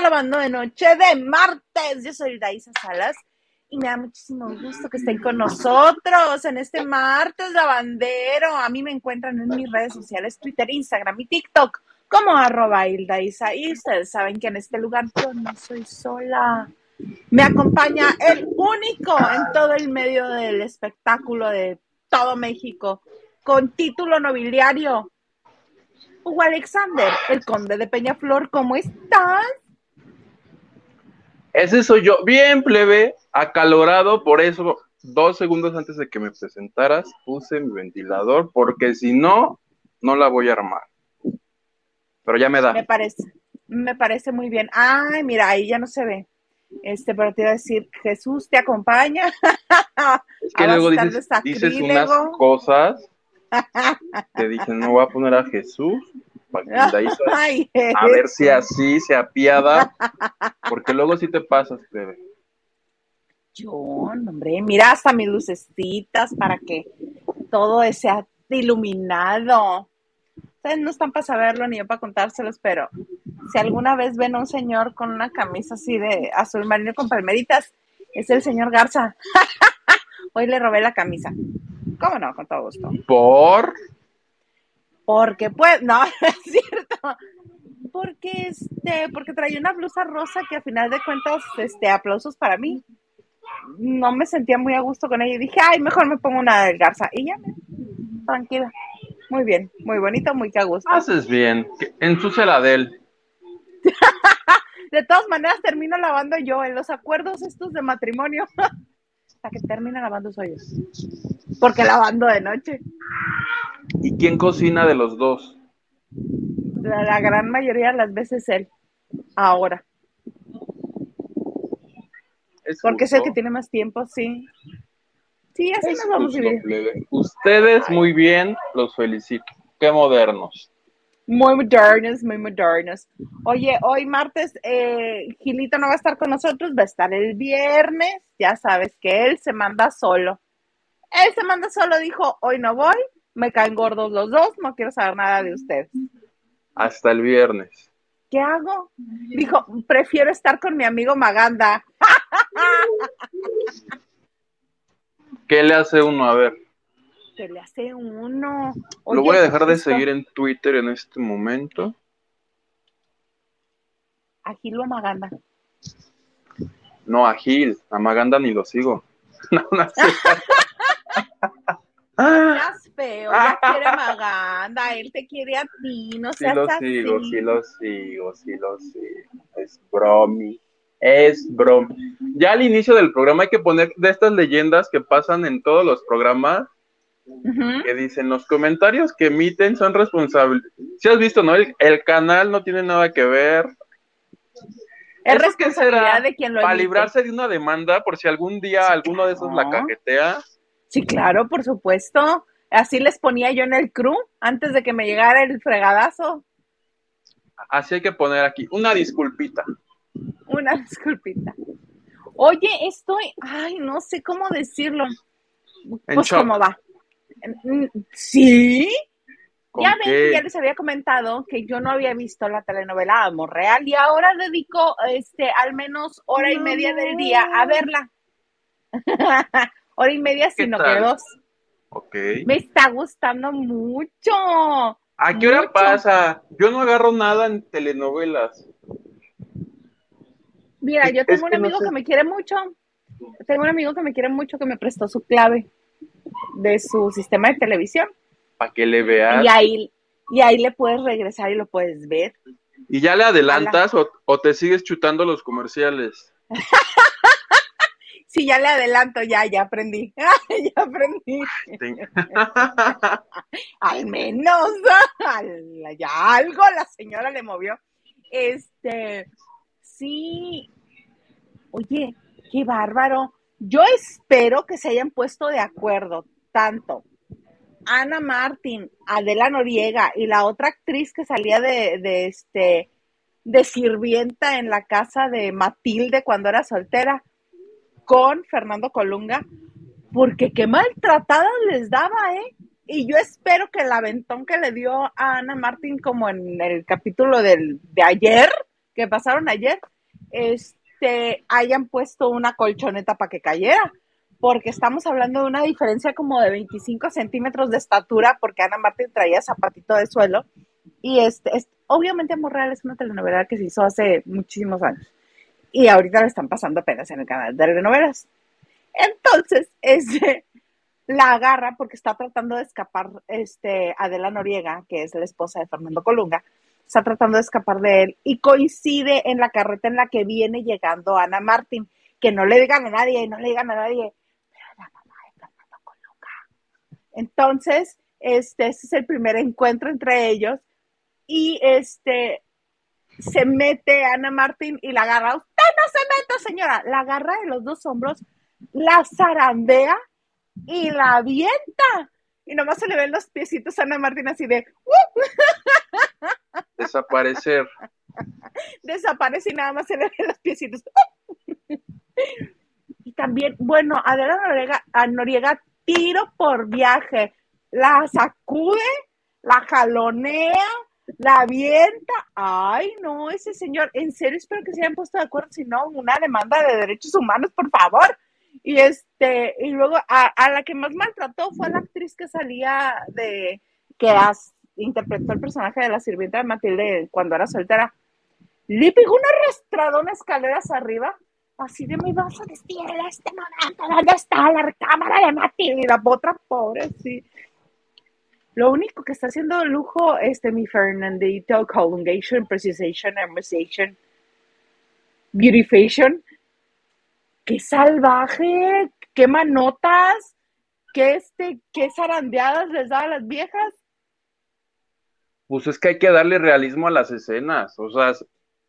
Lavando de Noche de martes. Yo soy Daisa Salas y me da muchísimo gusto que estén con nosotros en este martes lavandero. A mí me encuentran en mis redes sociales, Twitter, Instagram y TikTok como arroba Isa. Y ustedes saben que en este lugar yo no soy sola. Me acompaña el único en todo el medio del espectáculo de todo México, con título nobiliario, Hugo Alexander, el conde de Peñaflor, ¿cómo estás? Ese soy yo. Bien, plebe, acalorado, por eso dos segundos antes de que me presentaras puse mi ventilador, porque si no, no la voy a armar. Pero ya me da. Me parece, me parece muy bien. Ay, mira, ahí ya no se ve. Este, pero te iba a decir, Jesús te acompaña. Es que luego dices, dices unas cosas te dije, no voy a poner a Jesús a ver si así se apiada, porque luego sí te pasas, bebé. Yo, hombre, mira hasta mis lucecitas para que todo sea iluminado. Ustedes no están para saberlo ni yo para contárselos, pero si alguna vez ven a un señor con una camisa así de azul marino con palmeritas, es el señor Garza. Hoy le robé la camisa. ¿Cómo no? Con todo gusto. ¿Por? Porque pues, no, es cierto. Porque este, porque traía una blusa rosa que a final de cuentas, este, aplausos para mí. No me sentía muy a gusto con ella y dije, ay, mejor me pongo una de garza. Y ya, tranquila. Muy bien, muy bonito, muy que a gusto. Haces bien, ensucia la de él. de todas maneras termino lavando yo en los acuerdos estos de matrimonio. Hasta que termina lavando soy yo. Porque lavando de noche. ¿Y quién cocina de los dos? La, gran mayoría de las veces él. Ahora. Porque es el que tiene más tiempo, sí. Sí, así nos vamos a vivir. Ustedes muy bien, los felicito. Qué modernos. Muy modernos, muy modernos. Oye, hoy martes, eh, Gilito no va a estar con nosotros, va a estar el viernes. Ya sabes que él se manda solo. Él se manda solo, dijo, hoy no voy, me caen gordos los dos, no quiero saber nada de ustedes. Hasta el viernes. ¿Qué hago? Dijo, prefiero estar con mi amigo Maganda. ¿Qué le hace uno? A ver. ¿Qué le hace uno? Lo voy a dejar de seguir en Twitter en este momento. ¿A Gil o a Maganda? No, a Gil. A Maganda ni lo sigo. no, no sé. Estás feo, ya quiere Maganda, él te quiere a ti, no seas sí lo sigo, sí lo sigo, sí lo sigo. Es bromi, es bromi. Ya al inicio del programa hay que poner de estas leyendas que pasan en todos los programas, que dicen los comentarios que emiten son responsables. Si has visto, ¿no? El, canal no tiene nada que ver. Es responsabilidad de quien lo Para librarse de una demanda, por si algún día alguno de esos la cajetea Sí, claro, por supuesto. Así les ponía yo en el crew antes de que me llegara el fregadazo. Así hay que poner aquí una disculpita. Una disculpita. Oye, estoy, ay, no sé cómo decirlo. pues cómo va. Sí. Ya ven, ya les había comentado que yo no había visto la telenovela Amor Real y ahora dedico este al menos hora y media del día a verla. hora y media, sino que dos. Ok. Me está gustando mucho. ¿A qué hora pasa? Yo no agarro nada en telenovelas. Mira, yo tengo un amigo que me quiere mucho. Tengo un amigo que me quiere mucho que me prestó su clave de su sistema de televisión. Para que le veas. Y ahí, y ahí le puedes regresar y lo puedes ver. ¿Y ya le adelantas o, o te sigues chutando los comerciales? Sí, ya le adelanto, ya, ya aprendí. ya aprendí. Al menos, ya algo la señora le movió. Este, sí. Oye, qué bárbaro. Yo espero que se hayan puesto de acuerdo, tanto Ana Martín, Adela Noriega y la otra actriz que salía de, de este de sirvienta en la casa de Matilde cuando era soltera con Fernando Colunga, porque qué maltratada les daba, ¿eh? Y yo espero que el aventón que le dio a Ana Martín, como en el capítulo del, de ayer, que pasaron ayer, este, hayan puesto una colchoneta para que cayera, porque estamos hablando de una diferencia como de 25 centímetros de estatura, porque Ana Martín traía zapatito de suelo, y este, es, obviamente Amor Real es una telenovela que se hizo hace muchísimos años, y ahorita la están pasando apenas en el canal de telenovelas. Entonces, este, la agarra porque está tratando de escapar este, Adela Noriega, que es la esposa de Fernando Colunga, está tratando de escapar de él y coincide en la carreta en la que viene llegando Ana Martín, que no le digan a nadie, no le digan a nadie, pero la mamá de Fernando Colunga. Entonces, este, ese es el primer encuentro entre ellos y este se mete Ana Martín y la agarra. No se meta, señora. La agarra de los dos hombros, la zarandea y la avienta. Y nomás se le ven los piecitos a Ana Martín así de ¡Uh! desaparecer. Desaparece y nada más se le ven los piecitos. y también, bueno, Adela Noriega, a Noriega tiro por viaje. La sacude, la jalonea, la avienta. Ay, no, ese señor, en serio espero que se hayan puesto de acuerdo, si no, una demanda de derechos humanos, por favor. Y este, y luego a, la que más maltrató fue la actriz que salía de, que has, interpretó el personaje de la sirvienta de Matilde cuando era soltera. Le pegó una arrastradona escaleras arriba, así de me vas a decir en este momento dónde está la cámara de Matilde y la otra pobre, sí. Lo único que está haciendo lujo este mi Fernandito, Colungation, Precisation, Amortization, Beautification, qué salvaje, qué manotas, qué este, qué zarandeadas les da a las viejas. Pues es que hay que darle realismo a las escenas, o sea,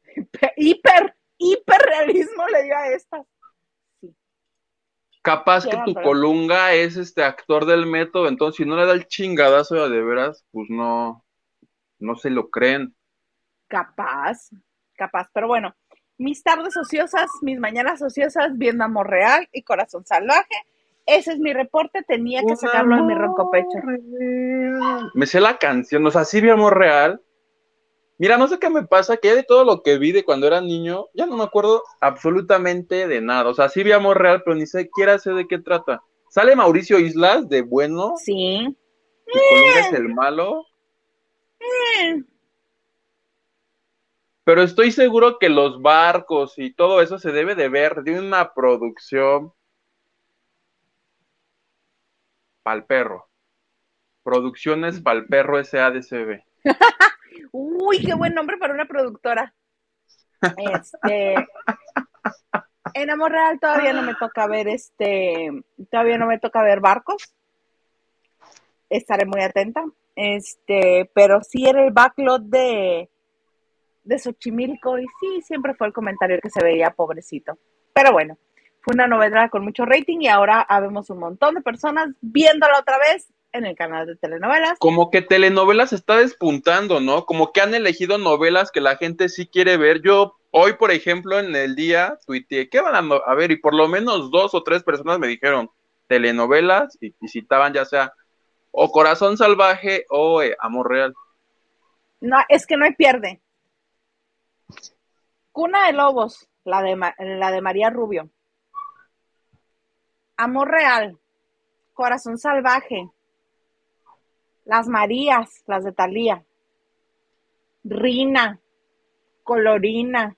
hiper, hiper realismo le dio a estas. Capaz que tu colunga es este actor del método, entonces si no le da el chingadazo de veras, pues no, no se lo creen. Capaz, capaz, pero bueno, mis tardes ociosas, mis mañanas ociosas viendo Amor Real y Corazón Salvaje. Ese es mi reporte, tenía que sacarlo de mi ronco pecho. Me sé la canción, o sea, sí vi Amor Real. Mira, no sé qué me pasa, que de todo lo que vi de cuando era niño, ya no me acuerdo absolutamente de nada. O sea, sí vi Amor Real, pero ni siquiera sé de qué trata. Sale Mauricio Islas de bueno. Sí. Y es el malo. Pero estoy seguro que los barcos y todo eso se debe de ver de una producción pal perro. Producciones pal perro SADCB. Uy, qué buen nombre para una productora. Este, en Amor Real todavía no me toca ver este, todavía no me toca ver barcos. Estaré muy atenta. Este, pero sí era el backlog de de Xochimilco y sí, siempre fue el comentario que se veía pobrecito. Pero bueno, fue una novela con mucho rating y ahora habemos un montón de personas viéndola otra vez en el canal de telenovelas. Como que telenovelas está despuntando, ¿no? Como que han elegido novelas que la gente sí quiere ver. Yo hoy, por ejemplo, en el día tuiteé, ¿qué van a, ver? Y por lo menos dos o tres personas me dijeron telenovelas y, citaban ya sea o Corazón Salvaje o eh, Amor Real. No, es que no hay pierde. Cuna de Lobos, la de, la de María Rubio. Amor Real, Corazón Salvaje, Las Marías, las de Talía, Rina, Colorina,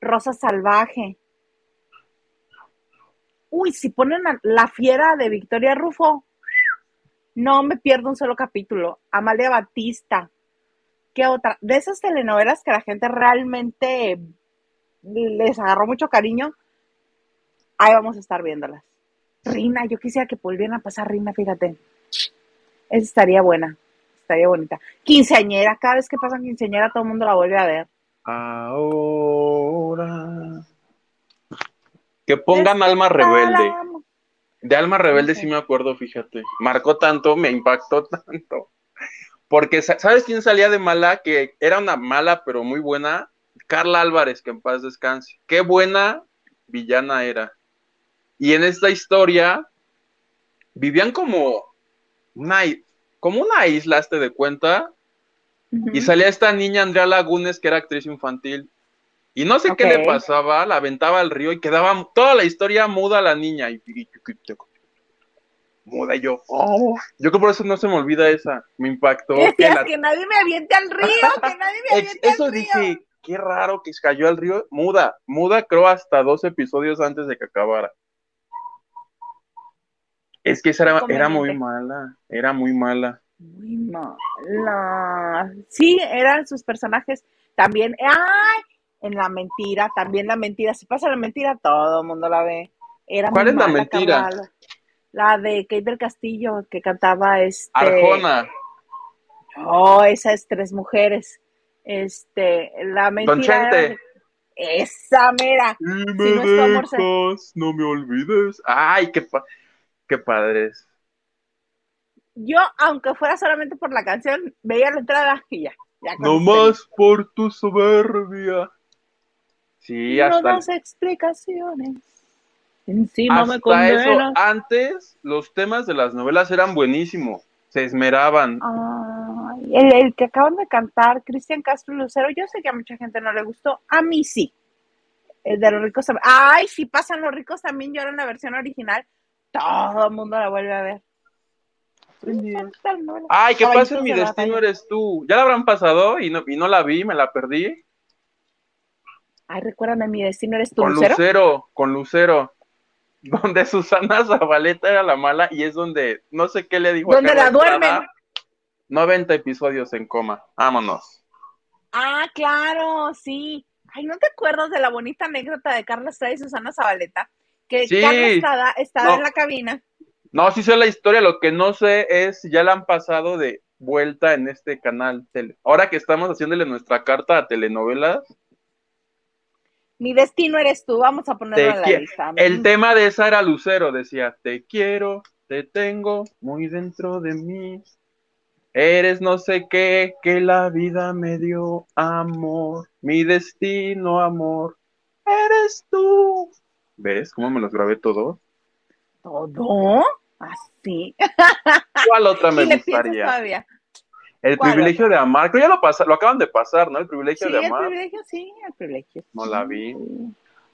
Rosa Salvaje. Uy, si ponen la fiera de Victoria Rufo, no me pierdo un solo capítulo. Amalia Batista. ¿Qué otra? De esas telenovelas que la gente realmente les agarró mucho cariño, ahí vamos a estar viéndolas. Rina, yo quisiera que volvieran a pasar Rina, fíjate. Esa estaría buena, estaría bonita. Quinceañera, cada vez que pasan quinceañera todo el mundo la vuelve a ver. Ahora. Que pongan Alma Rebelde. De Alma Rebelde sí me acuerdo, fíjate. Marcó tanto, me impactó tanto. Porque, ¿sabes quién salía de mala? Que era una mala, pero muy buena. Carla Álvarez, que en paz descanse. Qué buena villana era. Y en esta historia vivían como una, como una isla, este de cuenta. Y salía esta niña Andrea Lagunes, que era actriz infantil. Y no sé qué le pasaba, la aventaba al río y quedaba toda la historia muda la niña. Y, muda yo. Oh. Yo que por eso no se me olvida esa. Me impactó. que, que nadie me aviente al río, que nadie me aviente Eso dije, qué raro que cayó al río. Muda, muda creo hasta dos episodios antes de que acabara. Es que esa era, era muy mala, era muy mala. Muy mala. Sí, eran sus personajes también. ¡Ay! En la mentira, también la mentira. Si pasa la mentira, todo el mundo la ve. Era ¿Cuál es la mentira? La de Kate del Castillo, que cantaba este. Arjona. Oh, esa es tres mujeres. Este, la mentira. Esa mera. Y me no, me olvides. Ay, qué, qué padres. Yo, aunque fuera solamente por la canción, veía la entrada y ya. no más por tu soberbia. Sí, hasta. No das explicaciones. Encima me Eso, antes los temas de las novelas eran buenísimos, se esmeraban. el, que acaban de cantar, Cristian Castro Lucero, yo sé que a mucha gente no le gustó, a mí sí. El de los ricos también. Ay, si pasan los ricos también, yo era la versión original, todo el mundo la vuelve a ver. Ay, ¿qué pasa en mi destino eres tú? ¿Ya la habrán pasado y no, y no la vi, me la perdí? Ay, recuérdame, mi destino eres tú, con Lucero. Con Lucero, donde Susana Zabaleta era la mala y es donde, no sé qué le dijo. Donde la duermen. 90 episodios en coma, vámonos. Ah, claro, sí. Ay, ¿no te acuerdas de la bonita anécdota de Carla Estrada y Susana Zabaleta? Que Estrada estaba en la cabina. No, sí sé la historia, lo que no sé es si ya la han pasado de vuelta en este canal tele. Ahora que estamos haciéndole nuestra carta a telenovelas, mi destino eres tú, vamos a ponerlo en la lista. El tema de esa era Lucero, decía, te quiero, te tengo muy dentro de mí. Eres no sé qué, que la vida me dio amor, mi destino, amor, eres tú. ¿Ves cómo me los grabé todos? ¿Todo? Así. ¿Cuál otra me gustaría? El privilegio de amar, creo ya lo pasa, lo acaban de pasar, ¿no? El privilegio de amar. El privilegio, sí, el privilegio. No la vi.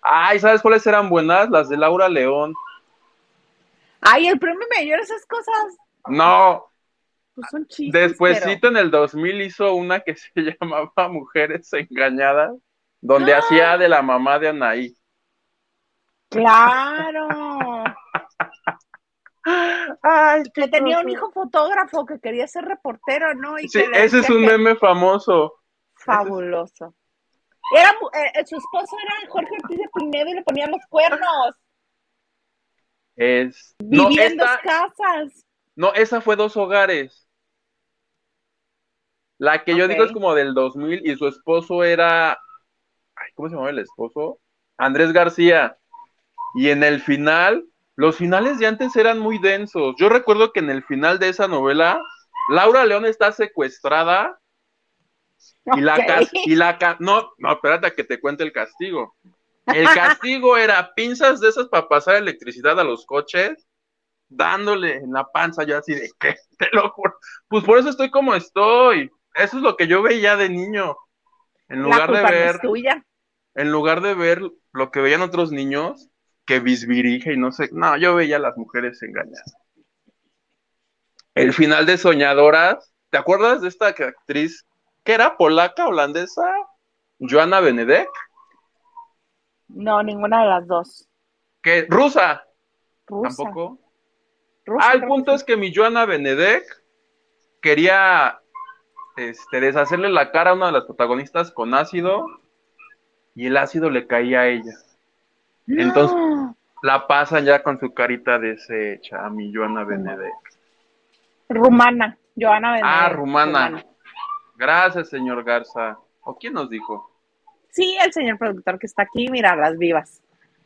Ay, ¿sabes cuáles eran buenas? Las de Laura León. Ay, el premio mayor, esas cosas. No. Pues son chistes, Despuésito en el 2000 hizo una que se llamaba Mujeres Engañadas, donde ¡Ah! hacía de la mamá de Anaí. Claro. Ay, que tenía un hijo fotógrafo que quería ser reportero, ¿no? Y sí, ese es un meme famoso. Fabuloso. Era, eh, su esposo era Jorge Ortiz de Pinedo y le ponía los cuernos. Es. Vivía en dos casas. No, esa fue dos hogares. La que yo digo es como del 2000 y su esposo era. Ay, ¿Cómo se llamaba el esposo? Andrés García. Y en el final los finales de antes eran muy densos. Yo recuerdo que en el final de esa novela, Laura León está secuestrada y la y la no, no, espérate a que te cuente el castigo. El castigo era pinzas de esas para pasar electricidad a los coches, dándole en la panza yo así de que te lo juro. Pues por eso estoy como estoy. Eso es lo que yo veía de niño. En lugar de ver en lugar de ver lo que veían otros niños, que bisbirige y no sé. No, yo veía a las mujeres engañadas. El final de Soñadoras, ¿te acuerdas de esta actriz que era polaca, holandesa? Joana Benedek. No, ninguna de las dos. ¿Qué? ¿Rusa? ¿Tampoco? ah, el punto es que mi Joana Benedek quería este, deshacerle la cara a una de las protagonistas con ácido y el ácido le caía a ella. Entonces la pasan ya con su carita deshecha a mi Joana Benedek. Rumana, Joana Benedek. Ah, rumana. Gracias, señor Garza. ¿O quién nos dijo? Sí, el señor productor que está aquí, mira, las vivas,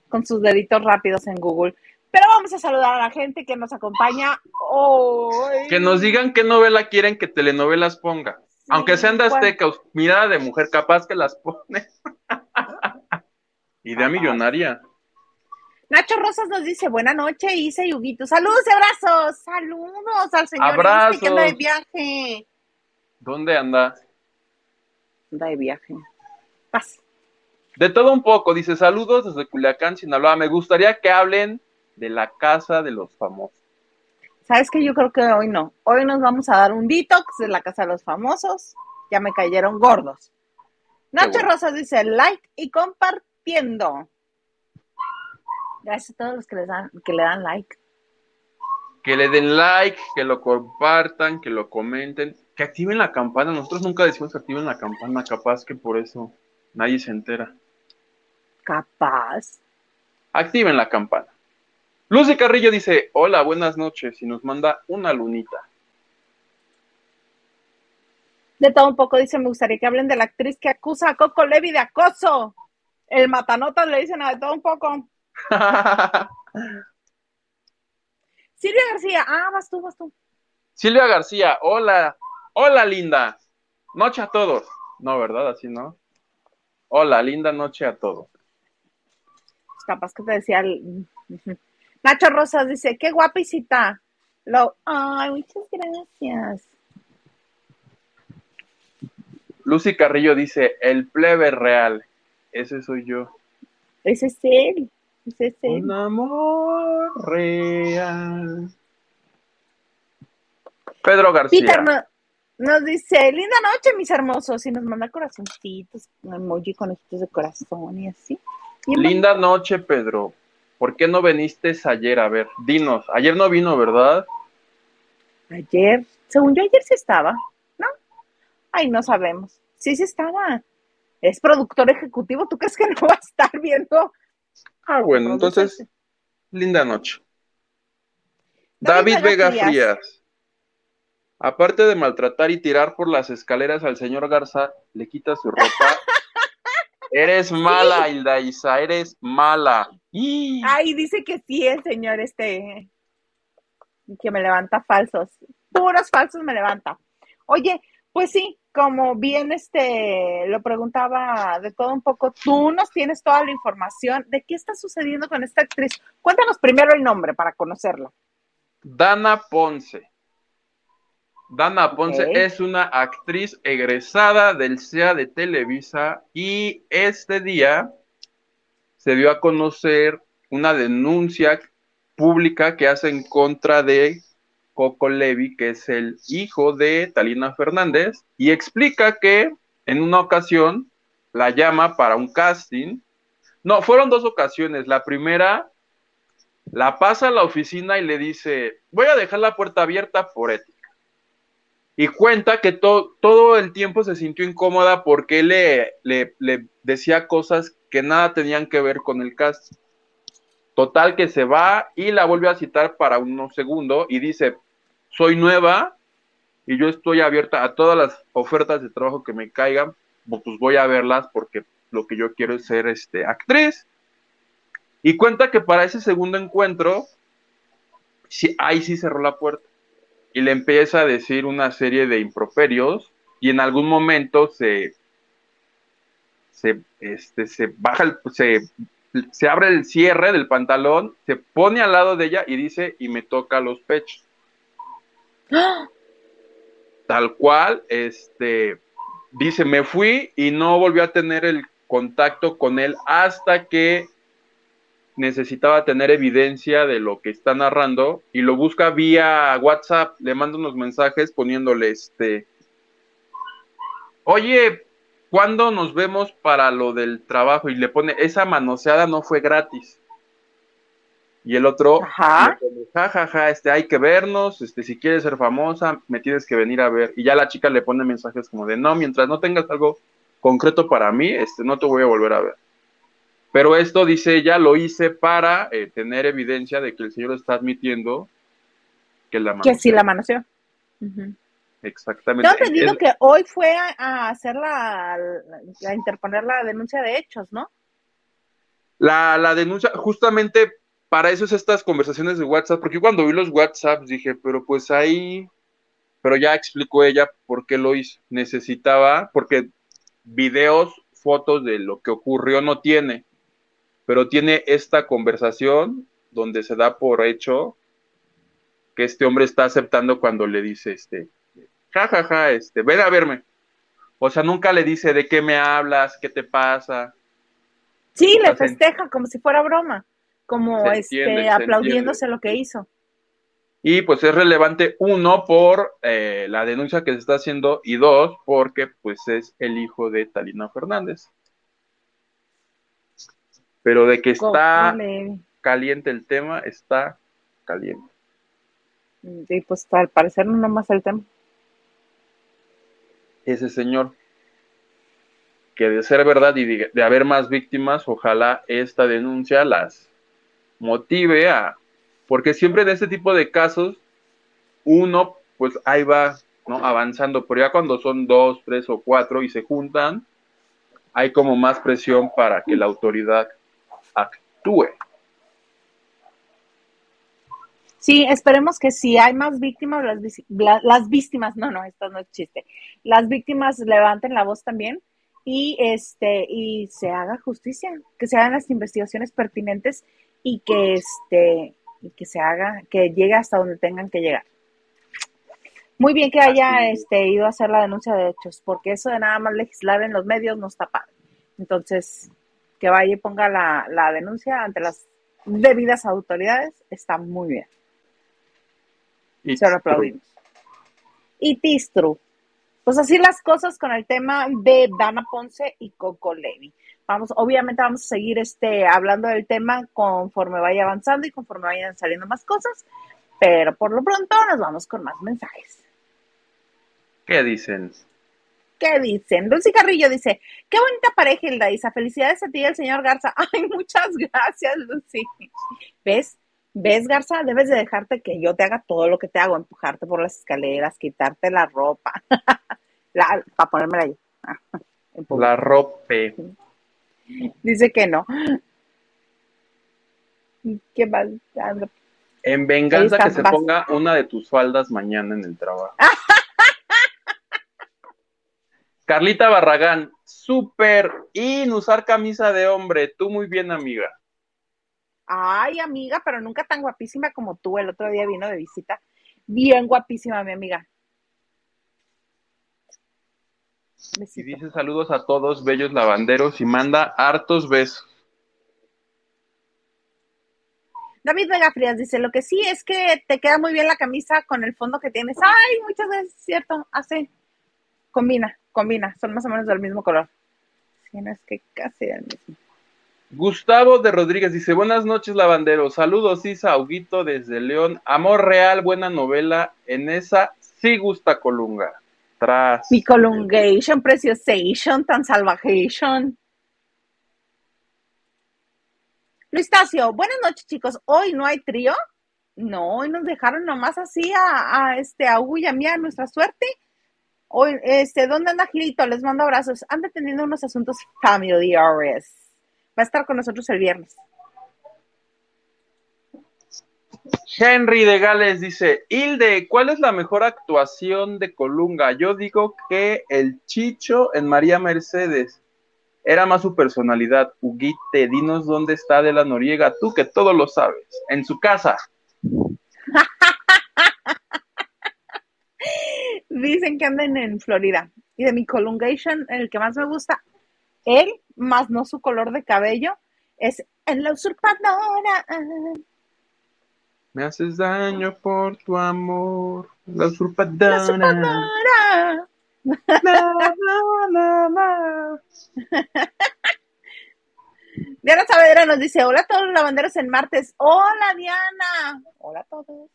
con sus deditos rápidos en Google. Pero vamos a saludar a la gente que nos acompaña hoy. Que nos digan qué novela quieren que telenovelas ponga. Aunque sean de Azteca, mirada de mujer, capaz que las pone. Idea millonaria. Nacho Rosas nos dice, buena noche, Isa y Huguito. Saludos y abrazos. Saludos al señor abrazos. que anda de viaje. ¿Dónde anda? Anda de viaje. Paz. De todo un poco, dice, saludos desde Culiacán, Sinaloa. Me gustaría que hablen de la casa de los famosos. ¿Sabes qué? Yo creo que hoy no. Hoy nos vamos a dar un detox de la casa de los famosos. Ya me cayeron gordos. Nacho Rosas dice like y compartiendo. Gracias a todos los que, les dan, que le dan like. Que le den like, que lo compartan, que lo comenten, que activen la campana. Nosotros nunca decimos que activen la campana, capaz que por eso nadie se entera. Capaz. Activen la campana. Lucy Carrillo dice, hola, buenas noches, y nos manda una lunita. De todo un poco dice, me gustaría que hablen de la actriz que acusa a Coco Levi de acoso. El matanotas le dicen a de todo un poco. Silvia García, ah, vas tú, vas tú. Silvia García, hola, hola linda, noche a todos. No, ¿verdad? Así no. Hola, linda noche a todos. Capaz que te decía. Nacho Rosas dice, qué guapicita. Lo... Ay, muchas gracias. Lucy Carrillo dice, el plebe real. Ese soy yo. Ese es él. Es. Un amor real. Pedro García. Peter nos dice, linda noche, mis hermosos. Y nos manda corazoncitos, un emoji con ojitos de corazón y así. linda noche, Pedro. ¿Por qué no viniste ayer? A ver, dinos. Ayer no vino, ¿verdad? Ayer, según yo, ayer sí estaba, ¿no? Ay, no sabemos. Sí, sí estaba. Es productor ejecutivo. ¿Tú crees que no va a estar viendo? Ah, bueno, entonces, linda noche. David, Vega Frías. Aparte de maltratar y tirar por las escaleras al señor Garza, le quita su ropa. eres mala, Hilda Isa, eres mala. Ay, dice que sí, el señor este, que me levanta falsos. Puros falsos me levanta. Oye, pues sí, como bien este lo preguntaba de todo un poco, tú nos tienes toda la información de qué está sucediendo con esta actriz. Cuéntanos primero el nombre para conocerla. Dana Ponce. Dana Ponce es una actriz egresada del CEA de Televisa y este día se dio a conocer una denuncia pública que hace en contra de Coco Levi, que es el hijo de Talina Fernández, y explica que en una ocasión la llama para un casting. No, fueron dos ocasiones. La primera la pasa a la oficina y le dice, voy a dejar la puerta abierta por ética y cuenta que todo el tiempo se sintió incómoda porque él le, le, decía cosas que nada tenían que ver con el cast. Total que se va y la vuelve a citar para unos segundos y dice, soy nueva y yo estoy abierta a todas las ofertas de trabajo que me caigan, pues voy a verlas porque lo que yo quiero es ser este, actriz. Y cuenta que para ese segundo encuentro, sí, ahí sí cerró la puerta y le empieza a decir una serie de improperios y en algún momento se, se, este, se baja, el, se, se abre el cierre del pantalón, se pone al lado de ella y dice, y me toca los pechos. Tal cual, este, dice, me fui y no volvió a tener el contacto con él hasta que necesitaba tener evidencia de lo que está narrando y lo busca vía WhatsApp, le manda unos mensajes poniéndole este, oye, ¿cuándo nos vemos para lo del trabajo? Y le pone, esa manoseada no fue gratis. Y el otro, ja, ja, ja, este, hay que vernos, este, si quieres ser famosa, me tienes que venir a ver. Y ya la chica le pone mensajes como de, no, mientras no tengas algo concreto para mí, este, no te voy a volver a ver. Pero esto, dice ella, lo hice para eh, tener evidencia de que el Señor está admitiendo que la manoseó. Que sí la manoseó. Exactamente. Tengo entendido que hoy fue a, hacer la, a interponer la denuncia de hechos, ¿no? La, la denuncia, justamente para eso es estas conversaciones de WhatsApp, porque cuando vi los WhatsApps dije, pero pues ahí, pero ya explicó ella por qué lo hizo. Necesitaba, porque videos, fotos de lo que ocurrió no tiene pero tiene esta conversación donde se da por hecho que este hombre está aceptando cuando le dice, este, ja, ja, ja, este, ven a verme. O sea, nunca le dice de qué me hablas, qué te pasa. Sí, le festeja como si fuera broma, como este, aplaudiéndose lo que hizo. Y pues es relevante, uno, por eh, la denuncia que se está haciendo, y dos, porque pues es el hijo de Talina Fernández. Pero de que está caliente el tema, está caliente. Sí, pues al parecer no más el tema. Ese señor, que de ser verdad y de, haber más víctimas, ojalá esta denuncia las motive a, porque siempre de este tipo de casos, uno, pues ahí va, ¿no? Avanzando, pero ya cuando son dos, tres o cuatro y se juntan, hay como más presión para que la autoridad actúe. Sí, esperemos que si hay más víctimas, las, las víctimas, no, no, esto no es chiste, las víctimas levanten la voz también y este y se haga justicia, que se hagan las investigaciones pertinentes y que este y que se haga, que llegue hasta donde tengan que llegar. Muy bien que haya este ido a hacer la denuncia de hechos, porque eso de nada más legislar en los medios no está padre. Entonces, que vaya y ponga la, la denuncia ante las debidas autoridades, está muy bien. Y Se lo aplaudimos. Y Tistru, pues así las cosas con el tema de Dana Ponce y Coco Levi. Vamos, obviamente vamos a seguir este, hablando del tema conforme vaya avanzando y conforme vayan saliendo más cosas, pero por lo pronto nos vamos con más mensajes. ¿Qué dicen? ¿Qué dicen? Lucy Carrillo dice, qué bonita pareja, Hilda Isa. Felicidades a ti y al señor Garza. Ay, muchas gracias, Lucy. ¿Ves? ¿Ves, Garza? Debes de dejarte que yo te haga todo lo que te hago, empujarte por las escaleras, quitarte la ropa, la, para ponérmela ahí. la ropa. Dice que no. ¿Qué más? En venganza que se ponga una de tus faldas mañana en el trabajo. Carlita Barragán, súper in usar camisa de hombre. Tú muy bien, amiga. Ay, amiga, pero nunca tan guapísima como tú. El otro día vino de visita. Bien guapísima, mi amiga. Y dice saludos a todos, bellos lavanderos, y manda hartos besos. David Vega Frías dice, lo que sí es que te queda muy bien la camisa con el fondo que tienes. Ay, muchas veces, cierto, hace, combina, combina, son más o menos del mismo color. Si no es que casi del mismo. Gustavo de Rodríguez dice, buenas noches lavanderos, saludos Isa Huguito desde León, Amor Real, buena novela, en esa sí gusta Colunga. Tras. Mi Colungation, Preciosation, tan salvajation. Luis Tacio, buenas noches chicos, hoy no hay trío, no, hoy nos dejaron nomás así a, este, a y a a nuestra suerte. Hoy, este, ¿dónde anda Gilito? Les mando abrazos. Anda teniendo unos asuntos familiares. Va a estar con nosotros el viernes. Henry de Gales dice, Hilde, ¿cuál es la mejor actuación de Colunga? Yo digo que el Chicho en María Mercedes. Era más su personalidad. Huguite, dinos dónde está de la Noriega, tú que todo lo sabes. En su casa. Dicen que andan en Florida. Y de mi Colungation, el que más me gusta, él, más no su color de cabello, es en la usurpadora. Me haces daño por tu amor, la usurpadora. La usurpadora. Diana Saavedra nos dice, hola a todos los lavanderos en martes. Hola Diana. Hola a todos.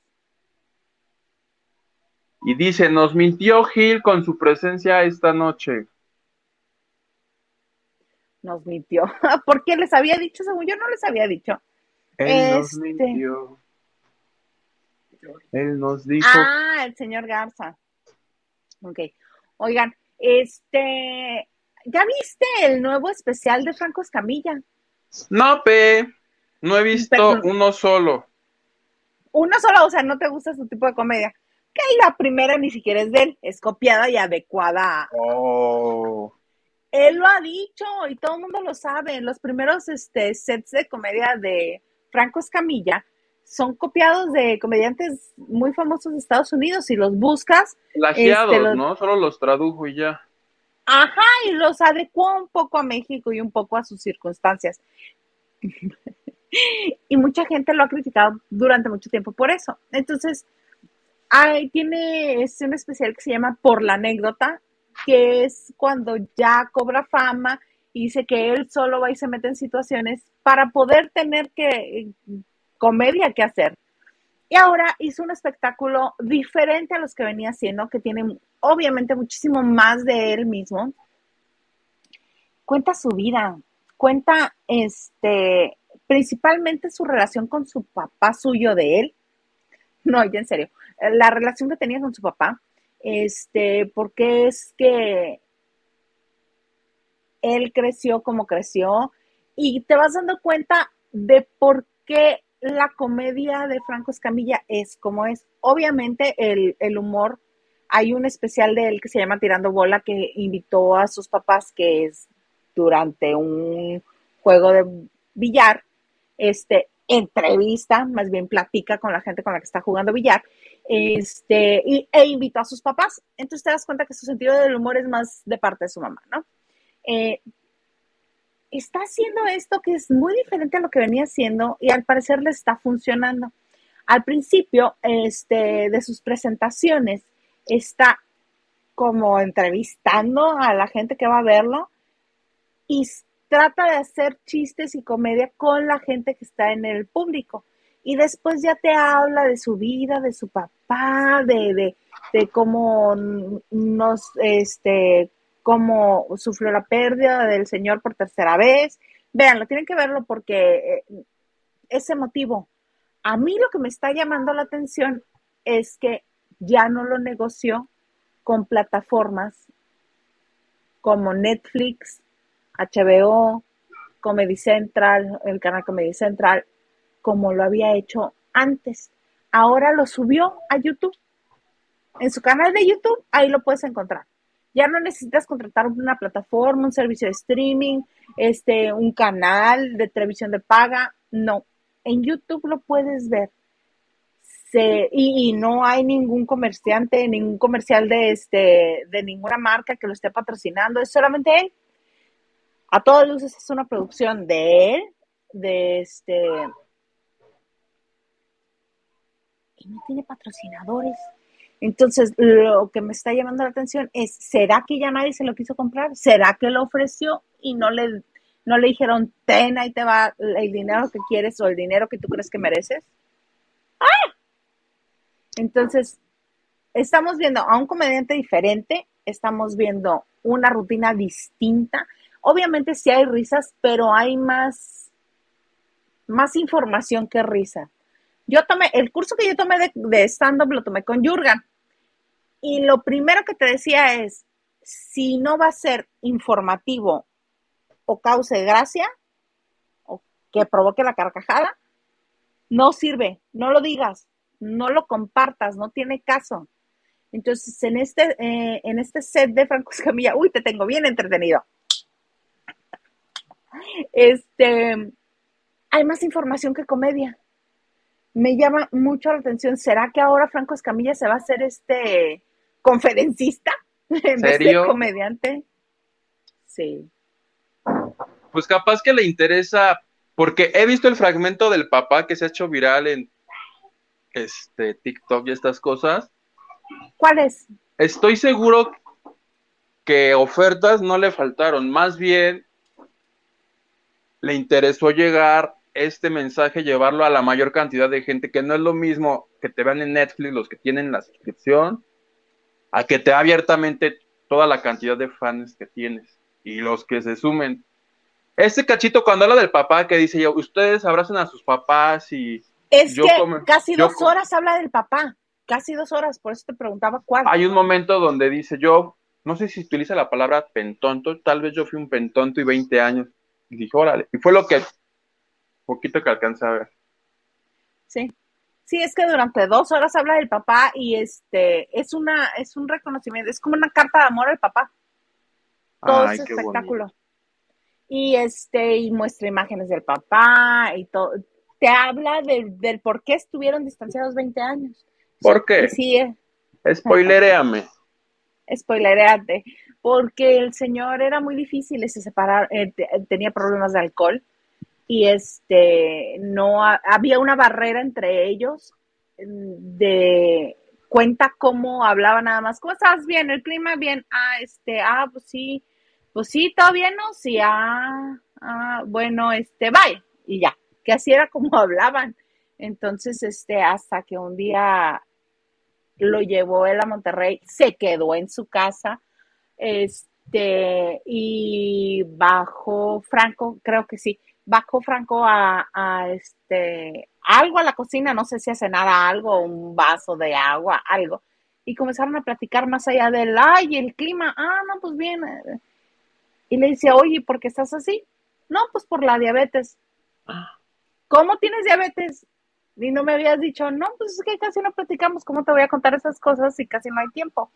Y dice, nos mintió Gil con su presencia esta noche nos mintió. ¿Por qué les había dicho? Según yo no les había dicho. Él nos este, mintió. Él nos dijo. Ah, el señor Garza. Ok. Oigan, este, ¿ya viste el nuevo especial de Franco Escamilla? No, pe, no he visto uno solo. Uno solo, o sea, no te gusta su tipo de comedia. Que la primera ni siquiera es de él, es copiada y adecuada. Oh. Él lo ha dicho y todo el mundo lo sabe. Los primeros este, sets de comedia de Franco Escamilla son copiados de comediantes muy famosos de Estados Unidos. Si los buscas. Plagiados, este, ¿no? Solo los tradujo y ya. Ajá, y los adecuó un poco a México y un poco a sus circunstancias. y mucha gente lo ha criticado durante mucho tiempo por eso. Entonces, hay, tiene es un especial que se llama Por la anécdota, que es cuando ya cobra fama y dice que él solo va y se mete en situaciones para poder tener que comedia que hacer. Y ahora hizo un espectáculo diferente a los que venía haciendo, que tiene obviamente muchísimo más de él mismo. Cuenta su vida, cuenta este principalmente su relación con su papá suyo de él. No, ya en serio, la relación que tenía con su papá, este, porque es que él creció como creció y te vas dando cuenta de por qué la comedia de Franco Escamilla es como es. Obviamente el, el, humor, hay un especial de él que se llama Tirando Bola que invitó a sus papás que es durante un juego de billar, este, entrevista, más bien platica con la gente con la que está jugando billar, este, e invitó a sus papás. Entonces te das cuenta que su sentido del humor es más de parte de su mamá, ¿no? Eh, está haciendo esto que es muy diferente a lo que venía haciendo y al parecer le está funcionando. Al principio este, de sus presentaciones está como entrevistando a la gente que va a verlo y trata de hacer chistes y comedia con la gente que está en el público. Y después ya te habla de su vida, de su papá, de, de, de cómo nos, este, cómo sufrió la pérdida del Señor por tercera vez. Veanlo, tienen que verlo porque eh, ese motivo. A mí lo que me está llamando la atención es que ya no lo negoció con plataformas como Netflix, HBO, Comedy Central, el canal Comedy Central, como lo había hecho antes. Ahora lo subió a YouTube. En su canal de YouTube, ahí lo puedes encontrar. Ya no necesitas contratar una plataforma, un servicio de streaming, este, un canal de televisión de paga. No, en YouTube lo puedes ver. y, no hay ningún comerciante, ningún comercial de este, de ninguna marca que lo esté patrocinando, es solamente él. A todas luces es una producción de él, de este. Y no tiene patrocinadores. Entonces, lo que me está llamando la atención es, ¿será que ya nadie se lo quiso comprar? ¿Será que lo ofreció y no le, no le dijeron, ten, ahí te va el dinero que quieres o el dinero que tú crees que mereces? ¡Ah! Entonces, estamos viendo a un comediante diferente, estamos viendo una rutina distinta. Obviamente sí hay risas, pero hay más, más información que risa. Yo tomé, el curso que yo tomé de, stand-up lo tomé con Jurgen. Y lo primero que te decía es, si no va a ser informativo o cause gracia, o que provoque la carcajada, no sirve, no lo digas, no lo compartas, no tiene caso. Entonces, en este, eh, en este set de Franco Escamilla, uy, te tengo bien entretenido. Este, hay más información que comedia. Me llama mucho la atención. ¿Será que ahora Franco Escamilla se va a hacer este conferencista en vez de comediante. Sí. Pues capaz que le interesa, porque he visto el fragmento del papá que se ha hecho viral en este TikTok y estas cosas. ¿Cuál es? Estoy seguro que ofertas no le faltaron, más bien le interesó llegar este mensaje, llevarlo a la mayor cantidad de gente, que no es lo mismo que te vean en Netflix los que tienen la suscripción, a que te abiertamente toda la cantidad de fans que tienes y los que se sumen. Este cachito cuando habla del papá que dice yo, ustedes abracen a sus papás y... Es que casi dos horas habla del papá, casi dos horas, por eso te preguntaba cuál. Hay un momento donde dice yo, no sé si utiliza la palabra pentonto, tal vez yo fui un pentonto y 20 años. Y dije, órale, y fue lo que poquito que alcanza a ver. Sí, Sí, es que durante dos horas habla del papá y este es una es un reconocimiento, es como una carta de amor al papá. Todo ese espectáculo. Y este y muestra imágenes del papá y todo. Te habla del por qué estuvieron distanciados 20 años. ¿Por qué? Sí. Spoileréame. Spoilereate. Porque el señor era muy difícil, se separar, eh, tenía problemas de alcohol y este no había una barrera entre ellos mm, de cuenta cómo hablaba nada más, ¿cómo estás? Bien, el clima bien, ah, este, ah, pues sí, pues sí, bien, ¿no? Sí, ah, ah, bueno, este, bye, y ya, que así era como hablaban. Entonces, este, hasta que un día lo llevó él a Monterrey, se quedó en su casa, este, y bajó Franco, creo que sí, bajó Franco a, este, algo a la cocina, no sé si a cenar algo, un vaso de agua, algo, y comenzaron a platicar más allá del, ay, el clima, ah, no, pues bien, y le dice, oye, ¿por qué estás así? No, pues por la diabetes. ¿Cómo tienes diabetes? Y no me habías dicho, no, pues es que casi no platicamos, ¿cómo te voy a contar esas cosas si casi no hay tiempo?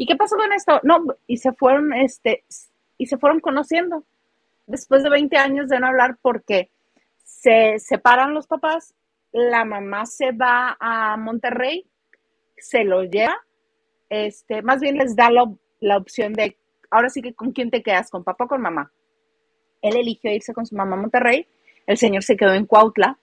¿Y qué pasó con esto? No, y se fueron, este, y se fueron conociendo después de 20 años de no hablar porque se separan los papás, la mamá se va a Monterrey, se lo lleva, este, más bien les da la, opción de, ahora sí que con quién te quedas, con papá o con mamá. Él eligió irse con su mamá a Monterrey, el señor se quedó en Cuautla,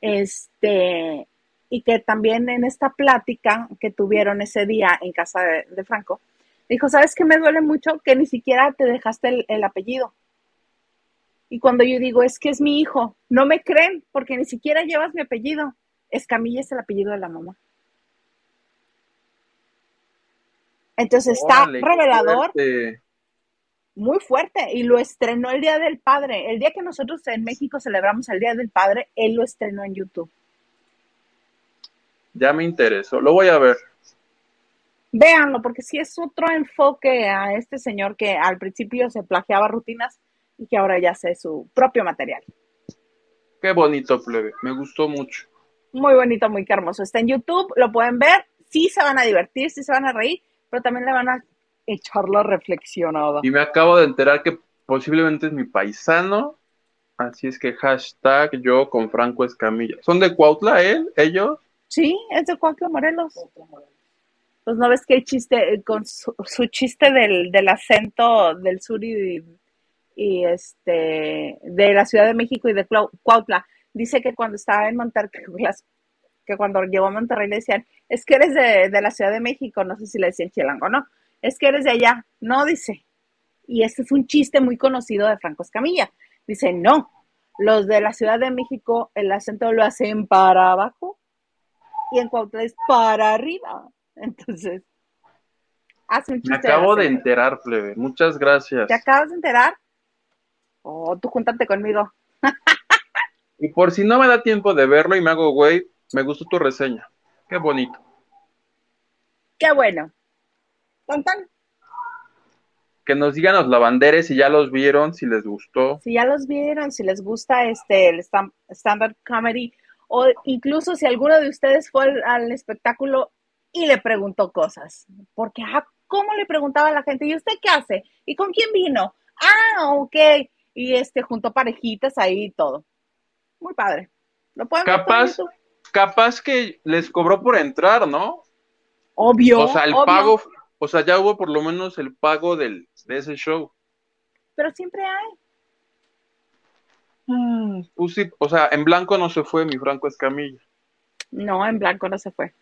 este, y que también en esta plática que tuvieron ese día en casa de, Franco, dijo, ¿sabes qué me duele mucho? Que ni siquiera te dejaste el apellido. Y cuando yo digo, es que es mi hijo, no me creen porque ni siquiera llevas mi apellido. Escamilla es el apellido de la mamá. Entonces está revelador, muy fuerte, y lo estrenó el Día del Padre. El día que nosotros en México celebramos el Día del Padre, él lo estrenó en YouTube. Ya me interesó, lo voy a ver. Véanlo, porque si es otro enfoque a este señor que al principio se plagiaba rutinas, y que ahora ya hace su propio material. Qué bonito, plebe. Me gustó mucho. Muy bonito, muy hermoso. Está en YouTube, lo pueden ver. Sí se van a divertir, sí se van a reír, pero también le van a echar la reflexionada. Y me acabo de enterar que posiblemente es mi paisano. Así es que hashtag yo con Franco Escamilla. ¿Son de Cuautla él, ellos? Sí, es de Cuautla, Morelos. Pues no ves que hay chiste, con su, chiste del, del acento del sur y y este de la Ciudad de México y de Cuautla. Dice que cuando estaba en Monterrey, que cuando llegó a Monterrey le decían, es que eres de, la Ciudad de México, no sé si le decían chilango, no, es que eres de allá, no, dice. Y este es un chiste muy conocido de Franco Escamilla. Dice, no, los de la Ciudad de México el acento lo hacen para abajo y en Cuautla es para arriba. Entonces, hace un chiste. Me acabo de, de enterar, plebe. Muchas gracias. ¿Te acabas de enterar? Oh, tú júntate conmigo. y por si no me da tiempo de verlo y me hago güey, me gustó tu reseña. Qué bonito. Qué bueno. ¿Tan, Que nos digan los lavanderes si ya los vieron, si les gustó. Si ya los vieron, si les gusta este el stand-up comedy o incluso si alguno de ustedes fue al, espectáculo y le preguntó cosas. Porque, ah, ¿cómo le preguntaba a la gente? ¿Y usted qué hace? ¿Y con quién vino? Ah, ok y este junto parejitas ahí y todo. Muy padre. Lo pueden capaz, capaz que les cobró por entrar, ¿no? Obvio. O sea, el pago, o sea, ya hubo por lo menos el pago del, de ese show. Pero siempre hay. Mm, sí, o sea, en blanco no se fue mi Franco Escamilla. No, en blanco no se fue.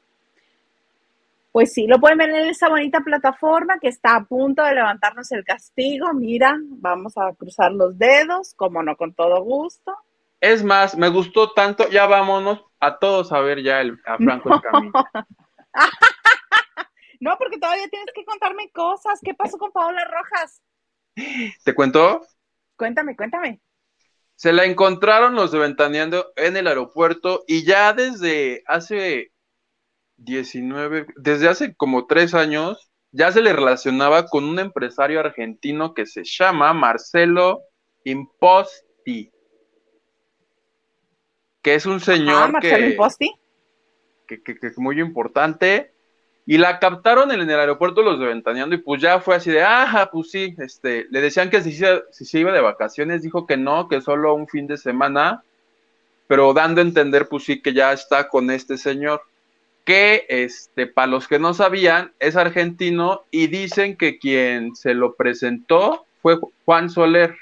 Pues sí, lo pueden ver en esa bonita plataforma que está a punto de levantarnos el castigo. Mira, vamos a cruzar los dedos, como no, con todo gusto. Es más, me gustó tanto, ya vámonos a todos a ver ya el, a Franco no. no, porque todavía tienes que contarme cosas. ¿Qué pasó con Paola Rojas? ¿Te cuento? Cuéntame, cuéntame. Se la encontraron los de Ventaneando en el aeropuerto y ya desde hace 19, desde hace como tres años, ya se le relacionaba con un empresario argentino que se llama Marcelo Imposti, que es un señor Marcelo que, Imposti. Que, que, es muy importante, y la captaron en el aeropuerto los de Ventaneando, y pues ya fue así de, ajá, pues sí, este, le decían que si, si se iba de vacaciones, dijo que no, que solo un fin de semana, pero dando a entender, pues sí, que ya está con este señor. que, este, para los que no sabían, es argentino y dicen que quien se lo presentó fue Juan Soler,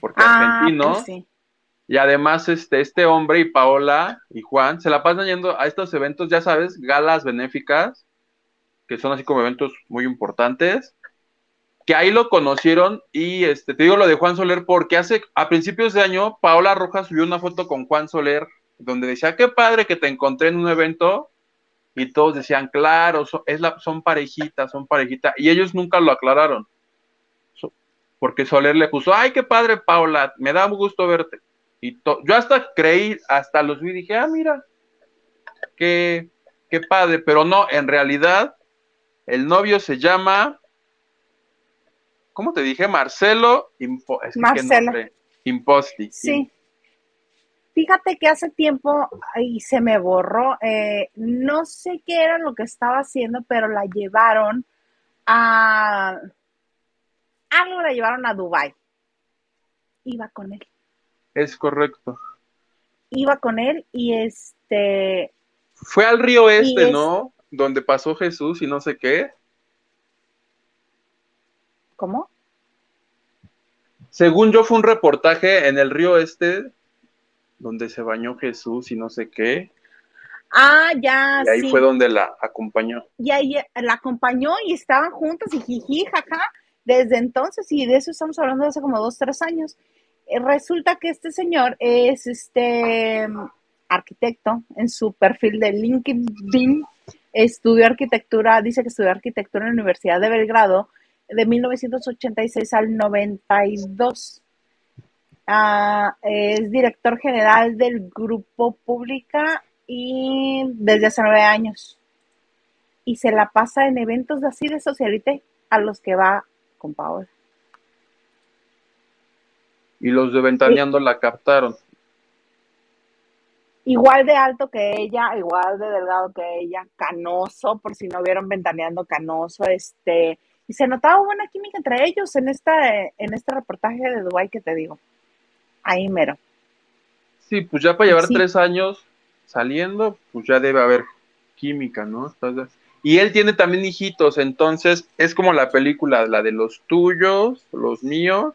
porque Ah, argentino. pues sí. Y además, este, este hombre y Paola y Juan se la pasan yendo a estos eventos, ya sabes, galas benéficas, que son así como eventos muy importantes, que ahí lo conocieron y este, te digo lo de Juan Soler porque hace, a principios de año, Paola Rojas subió una foto con Juan Soler donde decía, qué padre que te encontré en un evento y todos decían, claro, son, son parejitas, son parejitas, y ellos nunca lo aclararon. Porque Soler le puso, ay, qué padre, Paola, me da gusto verte. Y yo hasta creí, hasta los vi y dije, ah, mira, qué, qué padre, pero no, en realidad, el novio se llama, ¿cómo te dije? Marcelo Impo- es que Marcelo. Imposti. Sí. Fíjate que hace tiempo y se me borró, eh, no sé qué era lo que estaba haciendo, pero la llevaron a algo la llevaron a Dubai. Iba con él, Es correcto. iba con él y este, Fue al río este, es- ¿no? Donde pasó Jesús y no sé qué. ¿cómo? Según yo, fue un reportaje en el río este, donde se bañó Jesús y no sé qué. Ah, ya, Y ahí sí. fue donde la acompañó. Y ahí la acompañó y estaban juntas y jiji, jaja, desde entonces, y de eso estamos hablando de hace como dos, tres años. Eh, Resulta que este señor es este arquitecto en su perfil de LinkedIn, estudió arquitectura, dice que estudió arquitectura en la Universidad de Belgrado de 1986 al 92. Ah, es director general del Grupo Pública y desde hace nueve años y se la pasa en eventos así de socialite a los que va con Paola. Y los de Ventaneando la captaron. Igual de alto que ella, igual de delgado que ella, canoso, por si no vieron ventaneando canoso, este, y se notaba buena química entre ellos en esta, en este reportaje de Dubai que te digo. Ahí mero. Sí, pues ya para llevar Sí. tres años saliendo, pues ya debe haber química, ¿no? ¿Estás de- Y él tiene también hijitos, entonces es como la película, la de los tuyos, los míos,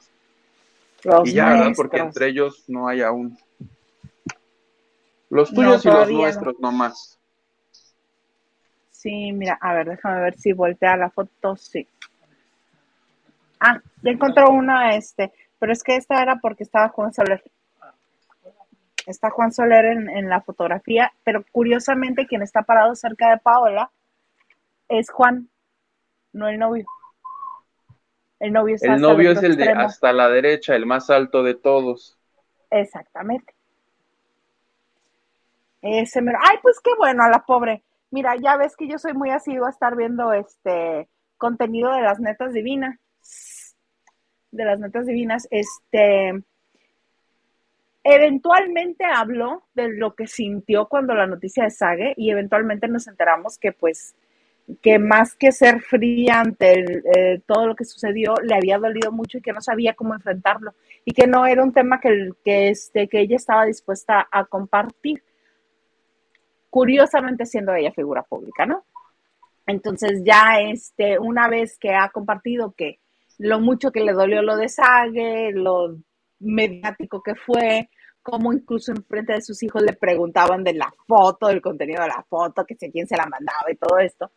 Los y ya, ¿verdad? Porque nuestros. entre ellos no hay aún. Los No, tuyos y los todavía no. nuestros nomás. Sí, mira, a ver, déjame ver si voltea la foto, sí. Ah, ya encontró una, este, pero es que esta era porque estaba Juan Soler. Está Juan Soler en, en la fotografía, pero curiosamente quien está parado cerca de Paola es Juan, no el novio. El novio El es el de extremo. hasta la derecha, el más alto de todos. Exactamente. Ese mero. Ay, pues qué bueno, a la pobre. Mira, ya ves que yo soy muy asidua a estar viendo este contenido de las netas divinas. De las netas divinas. Este. Eventualmente habló de lo que sintió cuando la noticia de Sage y eventualmente nos enteramos que pues que más que ser fría ante eh, todo lo que sucedió, le había dolido mucho y que no sabía cómo enfrentarlo y que no era un tema que, que, este, que ella estaba dispuesta a compartir. Curiosamente siendo ella figura pública, ¿no? Entonces ya este, una vez que ha compartido que lo mucho que le dolió lo de lo mediático que fue, como incluso en frente de sus hijos le preguntaban de la foto, del contenido de la foto, que sé quién se la mandaba y todo esto.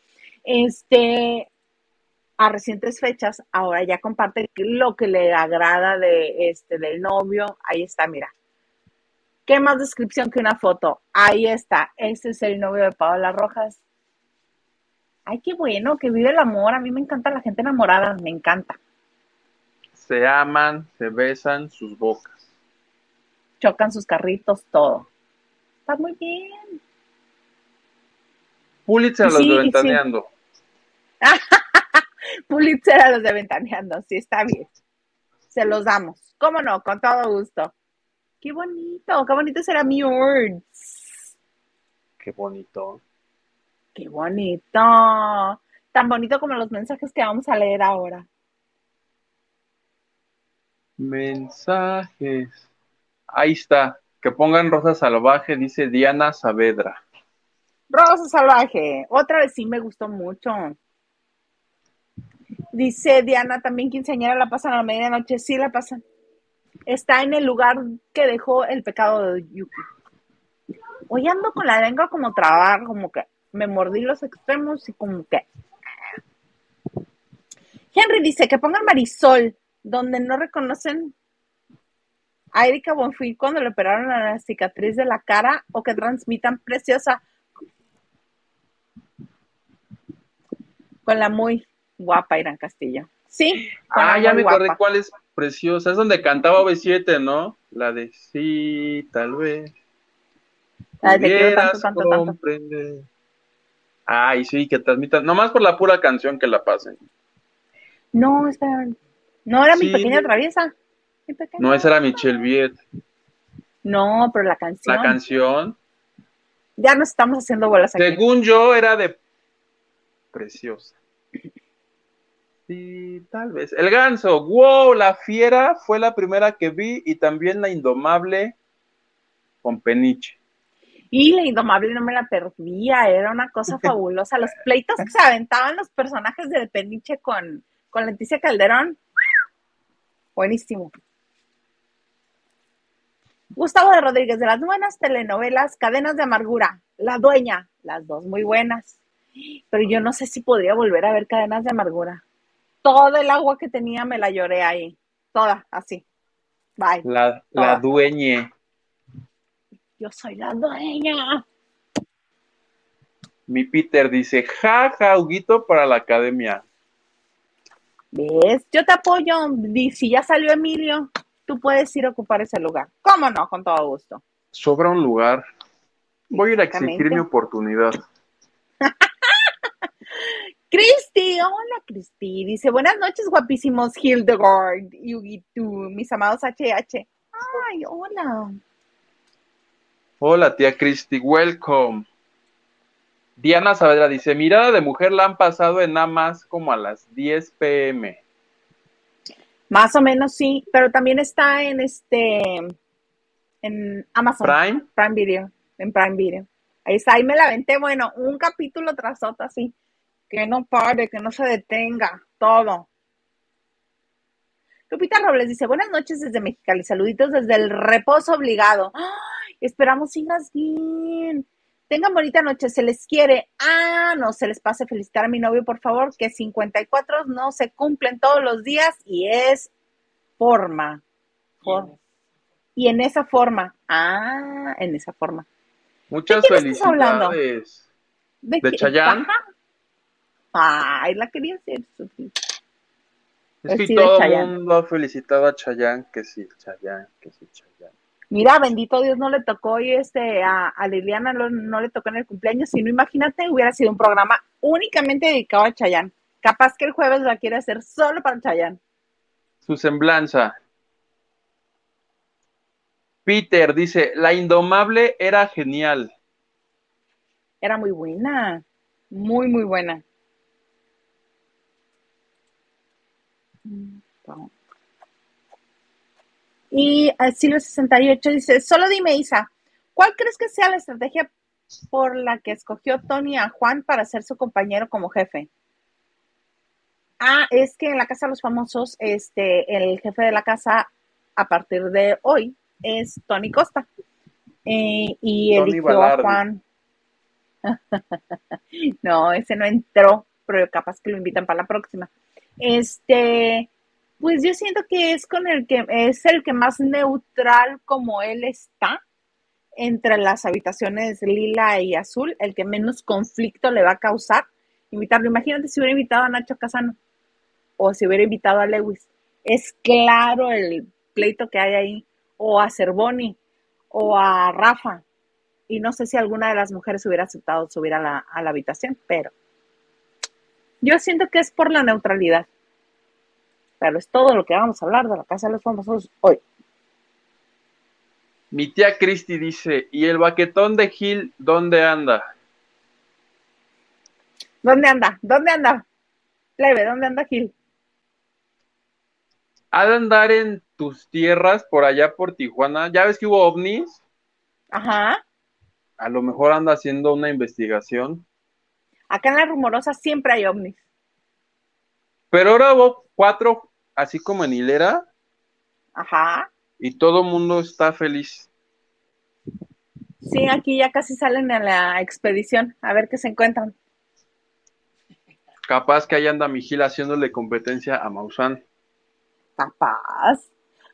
Este, a recientes fechas, ahora ya comparte lo que le agrada de este del novio. Ahí está, mira. ¿Qué más descripción que una foto? Ahí está. Ese es el novio de Paola Rojas. Ay, qué bueno, que vive el amor. A mí me encanta la gente enamorada, me encanta. Se aman, se besan sus bocas. Chocan sus carritos, todo. Está muy bien. Pulitzer los Sí, de sí. Ventaneando. Pulitzer a los de Ventaneando, sí, está bien. Se los damos. ¿Cómo no? Con todo gusto. Qué bonito, qué bonito será mi words. Qué bonito. Qué bonito. Tan bonito como los mensajes que vamos a leer ahora. Mensajes. Ahí está. Que pongan Rosa Salvaje, dice Diana Saavedra. Rosa Salvaje, otra vez sí me gustó mucho. Dice Diana, también quinceañera la pasan a la medianoche. Sí, la pasan. Está en el lugar que dejó el pecado de Yuki. Hoy ando con la lengua como trabar, como que me mordí los extremos y como que. Henry dice que pongan Marisol, donde no reconocen a Erika Bonfil cuando le operaron a la cicatriz de la cara o que transmitan preciosa con la muy guapa Irán Castillo. Sí. Ah, ya me acordé cuál es preciosa. Es donde cantaba B7, ¿no? La de sí, tal vez. La de tanto, tanto, tanto. Ay, sí, que transmitan. Nomás por la pura canción que la pasen. No, espera. No era mi pequeña traviesa. No, esa era Michelle Viet. No, pero la canción. La canción. Ya nos estamos haciendo bolas aquí. Según yo, era de preciosa. Sí, tal vez. El ganso, wow, la fiera fue la primera que vi y también la indomable con Peniche. Y la indomable no me la perdía, era una cosa fabulosa. Los pleitos que se aventaban los personajes de Peniche con, con Leticia Calderón, buenísimo. Gustavo de Rodríguez, de las buenas telenovelas, Cadenas de Amargura, La Dueña, las dos muy buenas. Pero yo no sé si podría volver a ver Cadenas de Amargura. Todo el agua que tenía me la lloré ahí. Toda, así. Bye. La, la dueña. Yo soy la dueña. Mi Peter dice, jaja, Huguito para la academia. ¿Ves? Yo te apoyo. Si ya salió Emilio, tú puedes ir a ocupar ese lugar. ¿Cómo no? Con todo gusto. Sobra un lugar. Voy a ir a exigir mi oportunidad. Cristi, hola Cristi. Dice, buenas noches, guapísimos Hildegard y tú, mis amados HH. Ay, hola. Hola, tía Cristi, welcome. Diana Saavedra dice, mirada de mujer la han pasado en nada más como a las 10 pm. Más o menos sí, pero también está en este, en Amazon. Prime. Prime Video, en Prime Video. Ahí está, ahí me la venté, bueno, un capítulo tras otro así que no pare, que no se detenga, todo. Lupita Robles dice, buenas noches desde Mexicali, saluditos desde el reposo obligado. Esperamos sigas bien. Tengan bonita noche, se les quiere. Ah, no se les pase felicitar a mi novio, por favor, que 54 no se cumplen todos los días y es forma. Y en esa forma. Ah, en esa forma. Muchas felicidades. ¿De, ¿De Chayán? Ay, la quería hacer Es que todo el mundo ha felicitado a Chayanne, que sí, Chayanne, que sí, Chayanne. Mira, bendito Dios, no le tocó y este, a, Liliana no, le tocó en el cumpleaños, sino imagínate, hubiera sido un programa únicamente dedicado a Chayanne. Capaz que el jueves la quiere hacer solo para Chayanne. Su semblanza. Peter dice, la indomable era genial. Era muy buena, muy, muy buena. Y Silvio 68 dice, solo dime Isa, ¿cuál crees que sea la estrategia por la que escogió Tony a Juan para ser su compañero como jefe? Ah, es que en la Casa de los Famosos, este, el jefe de la casa a partir de hoy es Tony Costa. Eh, y eligió a Juan. no, ese no entró, pero capaz que lo invitan para la próxima. Este, pues yo siento que es con el que es el que más neutral como él está entre las habitaciones lila y azul, el que menos conflicto le va a causar invitarlo. Imagínate si hubiera invitado a Nacho Casano o si hubiera invitado a Lewis. Es claro el pleito que hay ahí, o a Cervoni o a Rafa. Y no sé si alguna de las mujeres hubiera aceptado subir a la, a la habitación, pero yo siento que es por la neutralidad. Pero es todo lo que vamos a hablar de la Casa de los Famosos hoy. Mi tía Cristi dice, ¿y el baquetón de Gil dónde anda? ¿Dónde anda? ¿Dónde anda? Leve, ¿dónde anda Gil? Ha de andar en tus tierras por allá por Tijuana. ¿Ya ves que hubo ovnis? Ajá. A lo mejor anda haciendo una investigación. Acá en la rumorosa siempre hay ovnis. Pero ahora hubo cuatro, así como en hilera, Ajá. y todo el mundo está feliz. Sí, aquí ya casi salen a la expedición a ver qué se encuentran. Capaz que ahí anda Migil haciéndole competencia a Maussan. Capaz.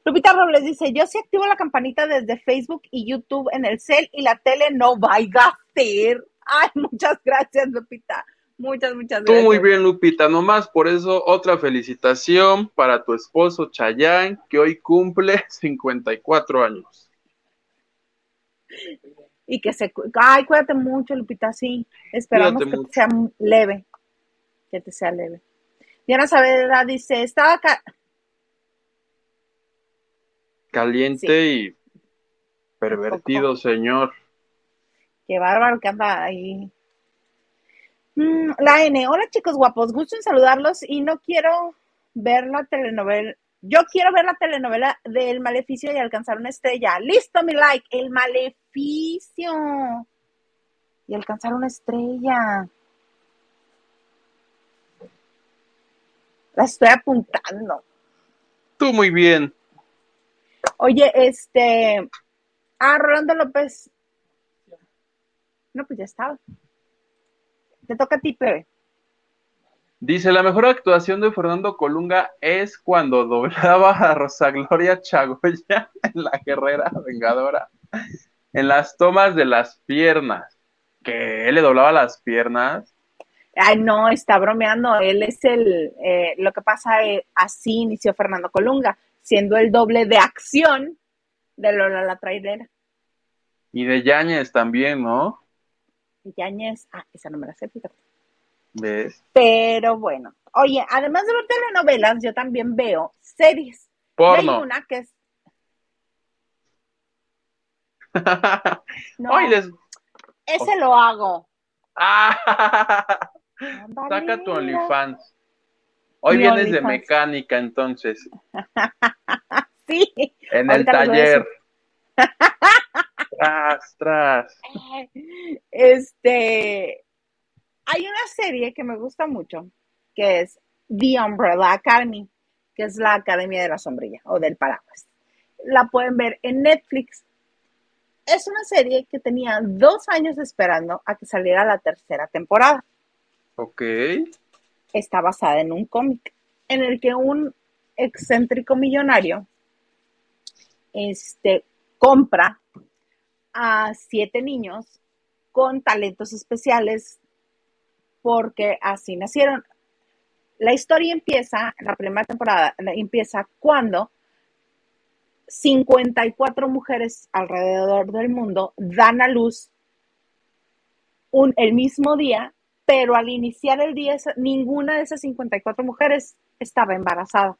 Lupita Robles dice, yo sí activo la campanita desde Facebook y YouTube en el cel y la tele no vaya a ser. Ay, muchas gracias, Lupita. Muchas, muchas Tú gracias. muy bien, Lupita. Nomás por eso, otra felicitación para tu esposo Chayán, que hoy cumple 54 años. Y que se... Ay, cuídate mucho, Lupita, sí. Esperamos Cuídate que mucho. te sea leve. Que te sea leve. Diana Saavedra dice, estaba acá... Caliente y pervertido, señor. Qué bárbaro que anda ahí. Mm, la N, hola chicos guapos, gusto en saludarlos y no quiero ver la telenovela. Yo quiero ver la telenovela del Maleficio y alcanzar una estrella. Listo, mi like, el Maleficio. Y alcanzar una estrella. La estoy apuntando. Tú muy bien. Oye, este. Ah, Rolando López. No, pues ya estaba. Te toca a ti, Pepe. Dice, la mejor actuación de Fernando Colunga es cuando doblaba a Rosa Gloria Chagoya en La Guerrera Vengadora, en las tomas de las piernas. ¿Que él le doblaba las piernas? Ay, no, está bromeando. Él es el. eh, lo que pasa es, así inició Fernando Colunga, siendo el doble de acción de Lola la Traidera. Y de Yáñez también, ¿no? Yáñez, ah, esa no me la sé, fíjate. ¿Ves? Pero bueno, oye, además de ver telenovelas, yo también veo series. Porno. Hay una que es. No, Hoy les... ese lo hago. ¡Ah! Saca tu. OnlyFans. Hoy Mi vienes de mecánica, entonces, Sí. en el taller. Tras, tras. Este, hay una serie que me gusta mucho, que es The Umbrella Academy, que es la Academia de la Sombrilla o del Paraguas. La pueden ver en Netflix. Es una serie que tenía dos años esperando a que saliera la tercera temporada. Ok. Está basada en un cómic en el que un excéntrico millonario este, compra a siete niños con talentos especiales porque así nacieron. La historia empieza, la primera temporada empieza cuando 54 mujeres alrededor del mundo dan a luz un, el mismo día, pero al iniciar el día ninguna de esas 54 mujeres estaba embarazada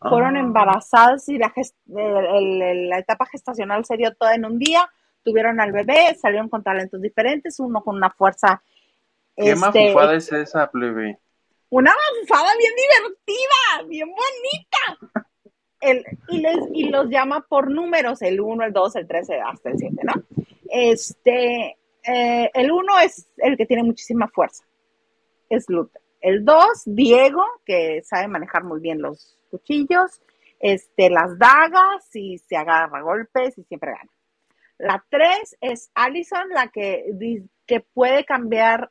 fueron Ah. embarazadas y la, gest- el- el- la etapa gestacional se dio toda en un día, tuvieron al bebé, salieron con talentos diferentes, uno con una fuerza, ¿Qué este, mafufada es esa, plebe? una mafufada bien divertida, bien bonita. El- y, les, y los llama por números, el 1, el 2, el 3, hasta el 7, ¿no? Este, eh, el 1 es el que tiene muchísima fuerza, es Luther. El 2, Diego, que sabe manejar muy bien los cuchillos, este, las dagas y se agarra golpes y siempre gana. La 3 es Allison, la que, que puede cambiar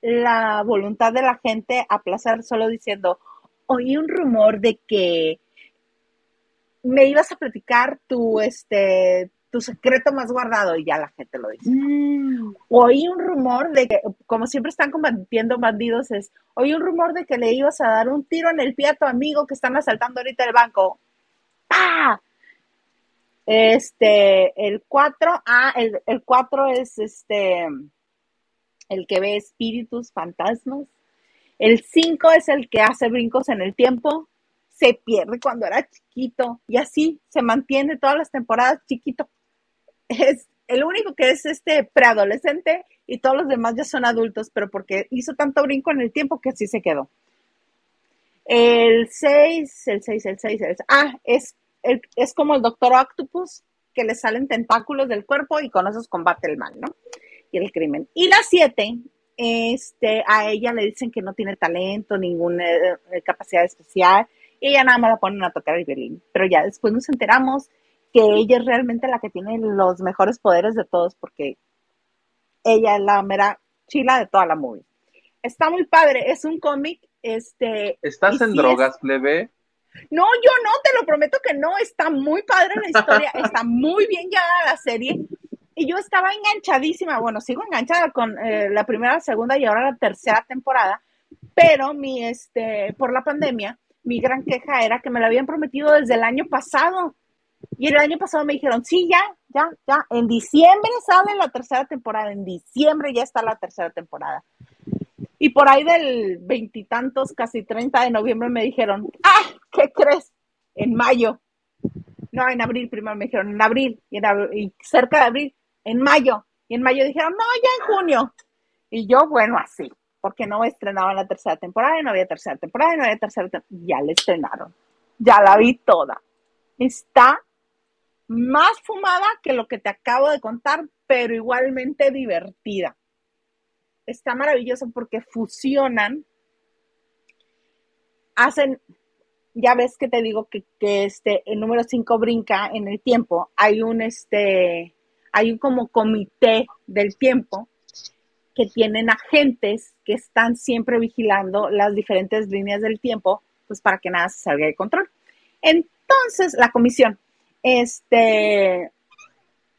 la voluntad de la gente a placer solo diciendo, oí un rumor de que me ibas a platicar tu, este, tu secreto más guardado y ya la gente lo dice. Oí un rumor de que, como siempre están combatiendo bandidos, es, oí un rumor de que le ibas a dar un tiro en el pie a tu amigo que están asaltando ahorita el banco. ¡Ah! Este, el 4, ah, el, el 4 es este, el que ve espíritus, fantasmas. El 5 es el que hace brincos en el tiempo, se pierde cuando era chiquito y así se mantiene todas las temporadas chiquito. Es el único que es este preadolescente y todos los demás ya son adultos, pero porque hizo tanto brinco en el tiempo que así se quedó. El 6, el 6, el 6, el 6. Ah, es, el- es como el Doctor Octopus, que le salen tentáculos del cuerpo y con esos combate el mal, ¿no? Y el crimen. Y la siete, este, a ella le dicen que no tiene talento, ninguna eh, capacidad especial, y ella nada más la ponen a tocar el violín. Pero ya después nos enteramos que ella es realmente la que tiene los mejores poderes de todos, porque ella es la mera chila de toda la movie. Está muy padre, es un cómic, este... ¿Estás en drogas, plebe? No, yo no, te lo prometo que no, está muy padre la historia, está muy bien llevada la serie. Y yo estaba enganchadísima, bueno, sigo enganchada con eh, la primera, la segunda y ahora la tercera temporada, pero mi, este, por la pandemia, mi gran queja era que me lo habían prometido desde el año pasado. Y el año pasado me dijeron, sí, ya, ya, ya, en diciembre sale la tercera temporada, en diciembre ya está la tercera temporada. Y por ahí del veintitantos, casi treinta de noviembre me dijeron, ah, ¿qué crees? En mayo. No, en abril primero me dijeron, en abril, y, y cerca de abril, en mayo. Y en mayo dijeron, no, ya en junio. Y yo, bueno, así, porque no estrenaban la tercera temporada, y no había tercera temporada, y no había tercera temporada. Ya la estrenaron. Ya la vi toda. Está más fumada que lo que te acabo de contar, pero igualmente divertida. Está maravilloso porque fusionan, hacen, ya ves que te digo que, este, el número 5 brinca en el tiempo. Hay un, este, hay un como comité del tiempo que tienen agentes que están siempre vigilando las diferentes líneas del tiempo, pues para que nada salga de control. Entonces, la comisión este,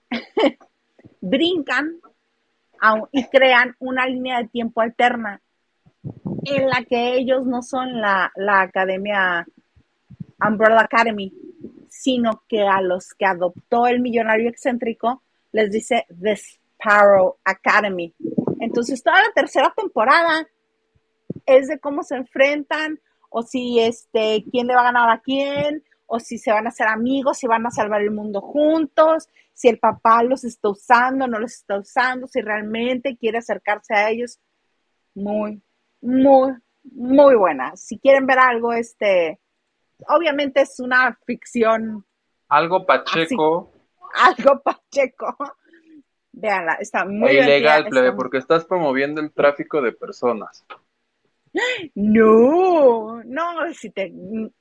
brincan y crean una línea de tiempo alterna en la que ellos no son la, la academia Umbrella Academy, sino que a los que adoptó el millonario excéntrico les dice The Sparrow Academy. Entonces, toda la tercera temporada es de cómo se enfrentan o si este, quién le va a ganar a quién, o si se van a hacer amigos, si van a salvar el mundo juntos, si el papá los está usando, no los está usando, si realmente quiere acercarse a ellos. Muy, muy, muy buena. Si quieren ver algo, este, obviamente es una ficción. Algo pacheco. algo pacheco. Veanla, está muy ilegal, plebe, porque estás promoviendo el tráfico de personas. No, no, si te,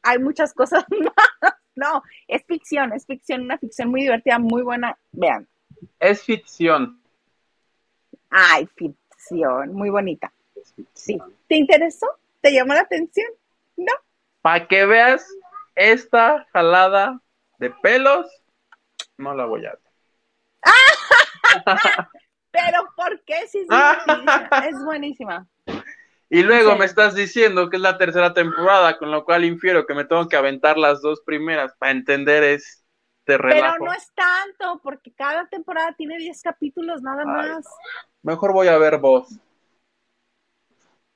hay muchas cosas más. No, es ficción, es ficción, una ficción muy divertida, muy buena. Vean. Es ficción. Ay, ficción, muy bonita. Sí. ¿Te interesó? ¿Te llamó la atención? ¿No? Para que veas esta jalada de pelos, no la voy a ver. Pero ¿por qué? Sí, sí, es buenísima. Y luego me estás diciendo que es la tercera temporada, con lo cual infiero que me tengo que aventar las dos primeras para entender este relajo. Pero no es tanto, porque cada temporada tiene 10 capítulos nada más. Mejor voy a ver Voz.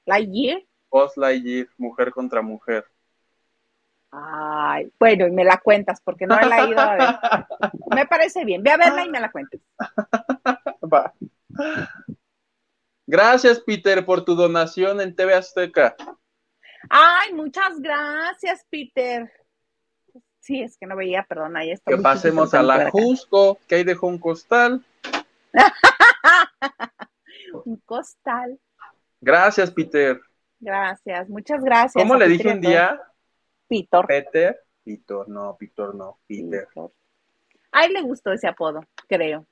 ¿Lightyear? Voz Lightyear, mujer contra mujer. Ay, bueno, y me la cuentas, porque no la he ido a ver. Me parece bien. Ve a verla y me la cuentes. Va. Gracias, Peter, por tu donación en TV Azteca. Ay, muchas gracias, Peter. Sí, es que no veía, perdón, ahí está. Que pasemos a la Jusco, que ahí dejó un costal. un costal. Gracias, Peter. Gracias, muchas gracias. ¿Cómo le dije un día? Peter. Peter. Peter, no, Peter no, Peter. Peter. A él le gustó ese apodo, creo.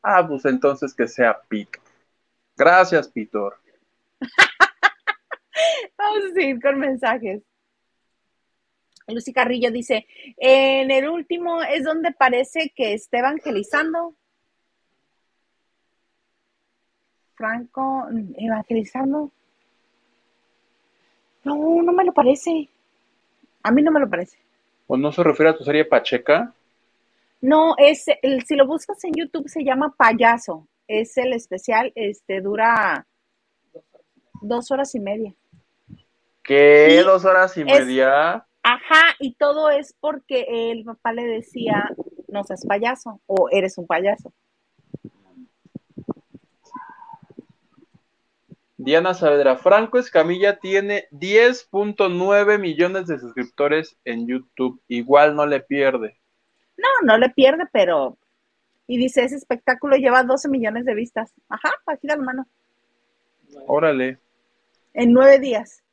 Ah, pues entonces que sea Pete. Gracias, Pitor. Vamos a seguir con mensajes. Lucy Carrillo dice, en el último es donde parece que está evangelizando. Franco, evangelizando. No, no me lo parece. A mí no me lo parece. ¿O no se refiere a tu serie Pacheca? No, es el, si lo buscas en YouTube se llama Payaso. Es el especial, este dura dos horas y media. ¿Qué? ¿Dos horas y media? Ajá, y todo es porque el papá le decía, no seas payaso, o eres un payaso. Diana Saavedra, Franco Escamilla tiene 10.9 millones de suscriptores en YouTube, igual no le pierde. No, no le pierde, pero... Y dice, ese espectáculo lleva 12 millones de vistas. Ajá, aquí la mano. Órale. En nueve días.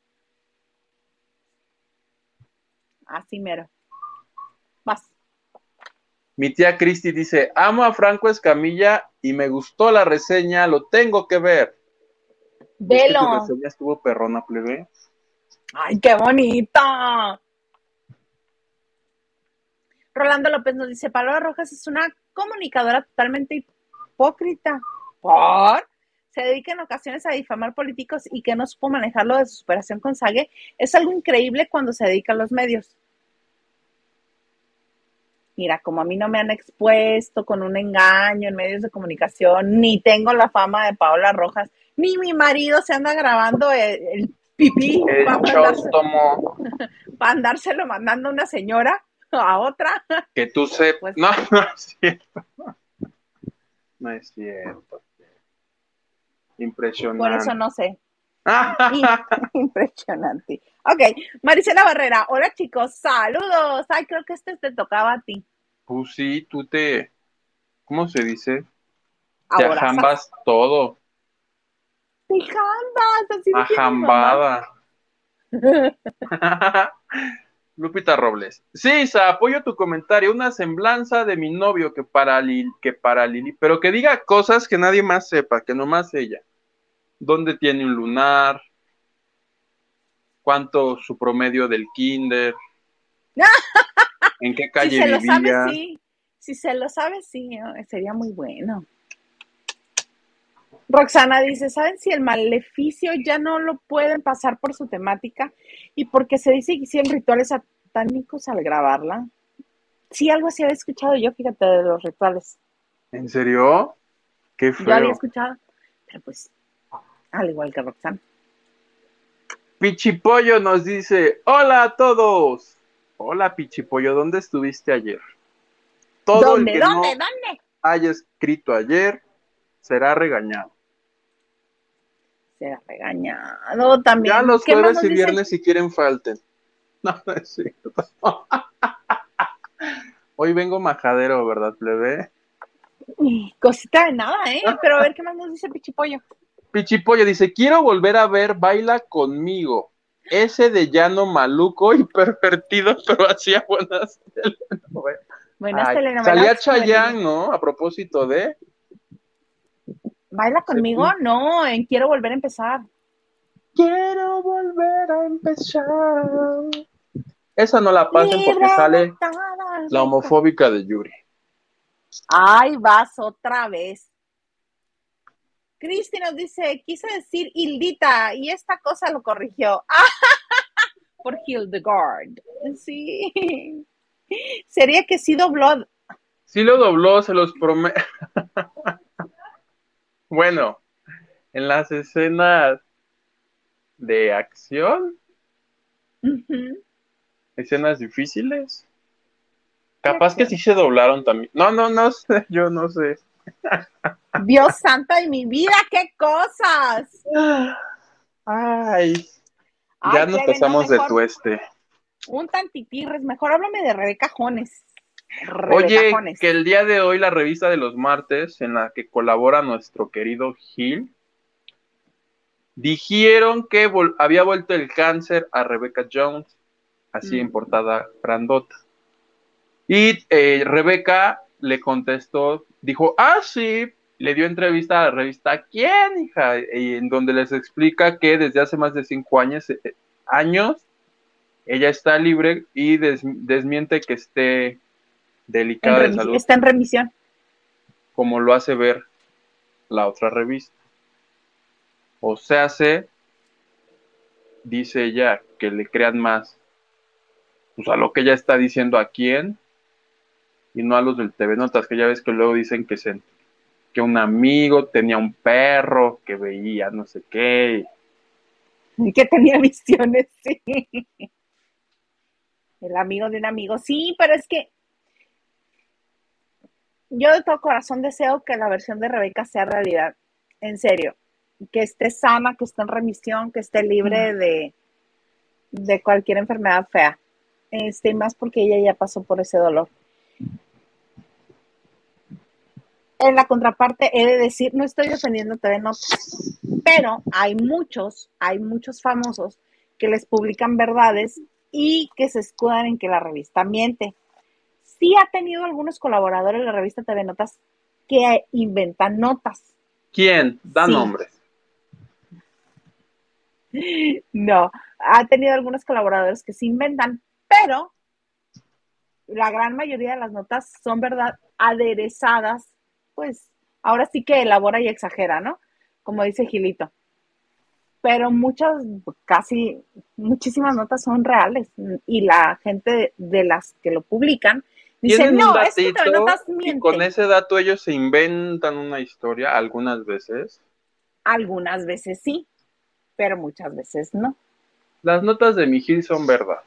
Así mero. Vas. Mi tía Cristi dice, amo a Franco Escamilla y me gustó la reseña, lo tengo que ver. Velo. tu reseña estuvo perrona, plebe. Ay, qué bonito. Rolando López nos dice, Paloma Rojas es una comunicadora totalmente hipócrita. ¿Por? Se dedica en ocasiones a difamar políticos y que no supo manejarlo de su superación con Sague. Es algo increíble cuando se dedica a los medios. Mira, como a mí no me han expuesto con un engaño en medios de comunicación, ni tengo la fama de Paola Rojas, ni mi marido se anda grabando el, el pipí El para para andárselo mandando a una señora a otra. que tú sepas. Pues- No, no es cierto. No es cierto. Impresionante. Por eso no sé. Impresionante. Ok, Marisela Barrera, hola chicos, saludos. Ay, creo que este te tocaba a ti. Pues sí, tú te. ¿Cómo se dice? Te ajambas todo. Te jambas, así. Ajambada. Lupita Robles. Sí, Isa, apoyo tu comentario. Una semblanza de mi novio que para, Lili, que para Lili, pero que diga cosas que nadie más sepa, que nomás ella. ¿Dónde tiene un lunar? ¿Cuánto su promedio del kinder? ¿En qué Si calle se lo sabe, sí. Si se lo sabe, sí, sería muy bueno. Roxana dice, ¿saben si el maleficio ya no lo pueden pasar por su temática y porque se dice que hicieron rituales satánicos al grabarla? Sí, algo así había escuchado yo, fíjate, de los rituales. ¿En serio? Qué Yo había feo. escuchado, pero pues, al igual que Roxana. Pichipollo nos dice, hola a todos. Hola Pichipollo, ¿dónde estuviste ayer? Todo ¿Dónde, el que dónde, no dónde? haya escrito ayer será regañado. Será regañado también. Ya los ¿Qué más jueves y viernes si quieren falten. No, no es cierto. Hoy vengo majadero, ¿verdad, plebe? Cosita de nada, ¿eh? Pero a ver qué más nos dice Pichipollo. Pichipollo dice, quiero volver a ver Baila conmigo. Ese de llano maluco y pervertido, pero hacía buenas telenovelas. Buenas Ay, telenovelas. Salía Chayanne, ¿no? A propósito de... ¿Baila conmigo? No, en Quiero Volver a Empezar. Quiero volver a empezar. Esa no la pasen porque sale la homofóbica de Yuri. Ay, vas otra vez. Cristi nos dice, quise decir Hildita y esta cosa lo corrigió. Por Hildegard. Sí. Sería que sí dobló. Sí lo dobló, se los prometo. bueno, en las escenas de acción, escenas difíciles, capaz que sí se doblaron también. No, no, no sé, yo no sé. Dios santo de mi vida, qué cosas. Ay, Ay, ya nos pasamos de tueste. Un tantitirres, mejor háblame de Rebeca Jones. Oye, que el día de hoy la revista de los martes, en la que colabora nuestro querido Gil, dijeron que vol- había vuelto el cáncer a Rebecca Jones, así Mm. en portada grandota. Y eh, Rebeca le contestó, dijo, ah, sí, le dio entrevista a la revista ¿Quién, hija? Y en donde les explica que desde hace más de cinco años, eh, años ella está libre y des- desmiente que esté delicada de salud, Está en remisión. como lo hace ver la otra revista. O sea, hace, dice ella, que le crean más pues, a lo que ella está diciendo a quién y no a los del TV Notas, que ya ves que luego dicen que, se, que un amigo tenía un perro que veía no sé qué. Que tenía visiones, sí. El amigo de un amigo. Sí, pero es que yo de todo corazón deseo que la versión de Rebeca sea realidad. En serio. Que esté sana, que esté en remisión, que esté libre de, de cualquier enfermedad fea. Este, y más porque ella ya pasó por ese dolor. en la contraparte he de decir, no estoy defendiendo TV Notas, pero hay muchos, hay muchos famosos que les publican verdades y que se escudan en que la revista miente. Sí ha tenido algunos colaboradores de la revista TV Notas que inventan notas. ¿Quién? Da nombres. No, ha tenido algunos colaboradores que se inventan, pero la gran mayoría de las notas son verdad aderezadas, pues ahora sí que elabora y exagera, ¿no? Como dice Gilito. Pero muchas, casi, muchísimas notas son reales y la gente de las que lo publican dice, no, es que y con ese dato ellos se inventan una historia algunas veces. Algunas veces sí, pero muchas veces no. Las notas de mi Gil son verdad.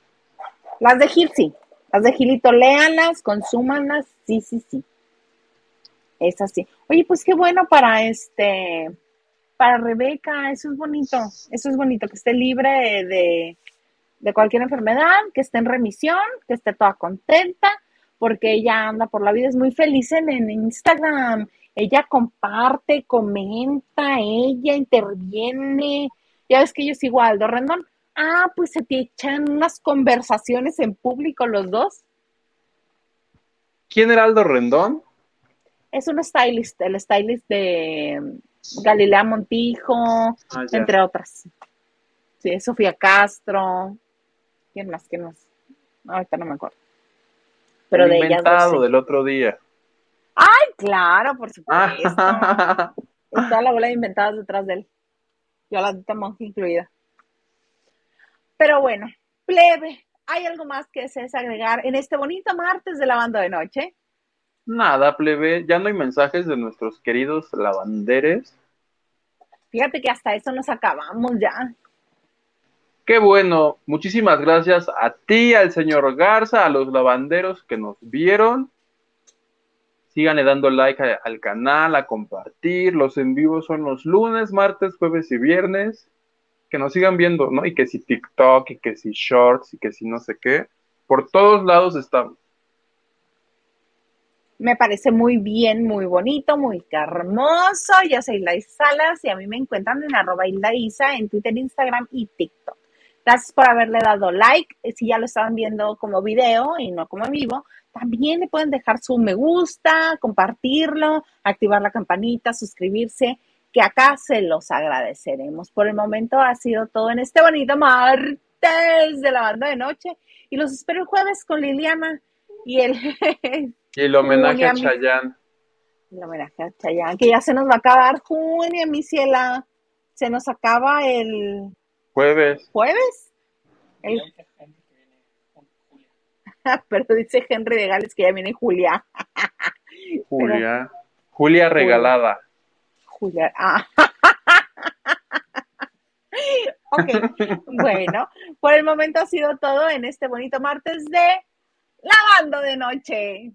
Las de Gil sí. Las de Gilito, léanlas, consúmanlas. Sí, sí, sí. Es así. Oye, pues qué bueno para este, para Rebeca. Eso es bonito. Eso es bonito, que esté libre de, de cualquier enfermedad, que esté en remisión, que esté toda contenta, porque ella anda por la vida, es muy feliz en, en Instagram. Ella comparte, comenta, ella interviene ya ves que ellos igual, Do Rendón. Ah, pues se te echan unas conversaciones en público los dos. ¿Quién era Aldo Rendón? Es un stylist, el stylist de Galilea Montijo, ah, entre otras. Sí, Sofía Castro. ¿Quién más? ¿Quién más? Ahorita no me acuerdo. Pero de ellas. del otro día. Ay, claro, por supuesto. Está la bola de inventadas detrás de él ya la monja incluida. Pero bueno, plebe, ¿hay algo más que desees agregar en este bonito martes de lavando de noche? Nada, plebe, ya no hay mensajes de nuestros queridos lavanderes. Fíjate que hasta eso nos acabamos ya. Qué bueno, muchísimas gracias a ti, al señor Garza, a los lavanderos que nos vieron. Síganle dando like al canal, a compartir. Los en vivo son los lunes, martes, jueves y viernes. Que nos sigan viendo, ¿no? Y que si TikTok, y que si Shorts, y que si no sé qué. Por todos lados estamos. Me parece muy bien, muy bonito, muy hermoso. Yo soy Laís Salas y a mí me encuentran en arroba Isa en Twitter, Instagram y TikTok. Gracias por haberle dado like. Si ya lo estaban viendo como video y no como en vivo, también le pueden dejar su me gusta, compartirlo, activar la campanita, suscribirse, que acá se los agradeceremos. Por el momento ha sido todo en este bonito martes de la banda de noche y los espero el jueves con Liliana y el... y el homenaje a Chayán. El homenaje a Chayán, que ya se nos va a acabar junio, mi ciela. Se nos acaba el... Jueves. ¿Jueves? El... pero dice Henry de Gales que ya viene Julia. Julia. Julia regalada. Julia. Ah. ok, bueno, por el momento ha sido todo en este bonito martes de Lavando de Noche.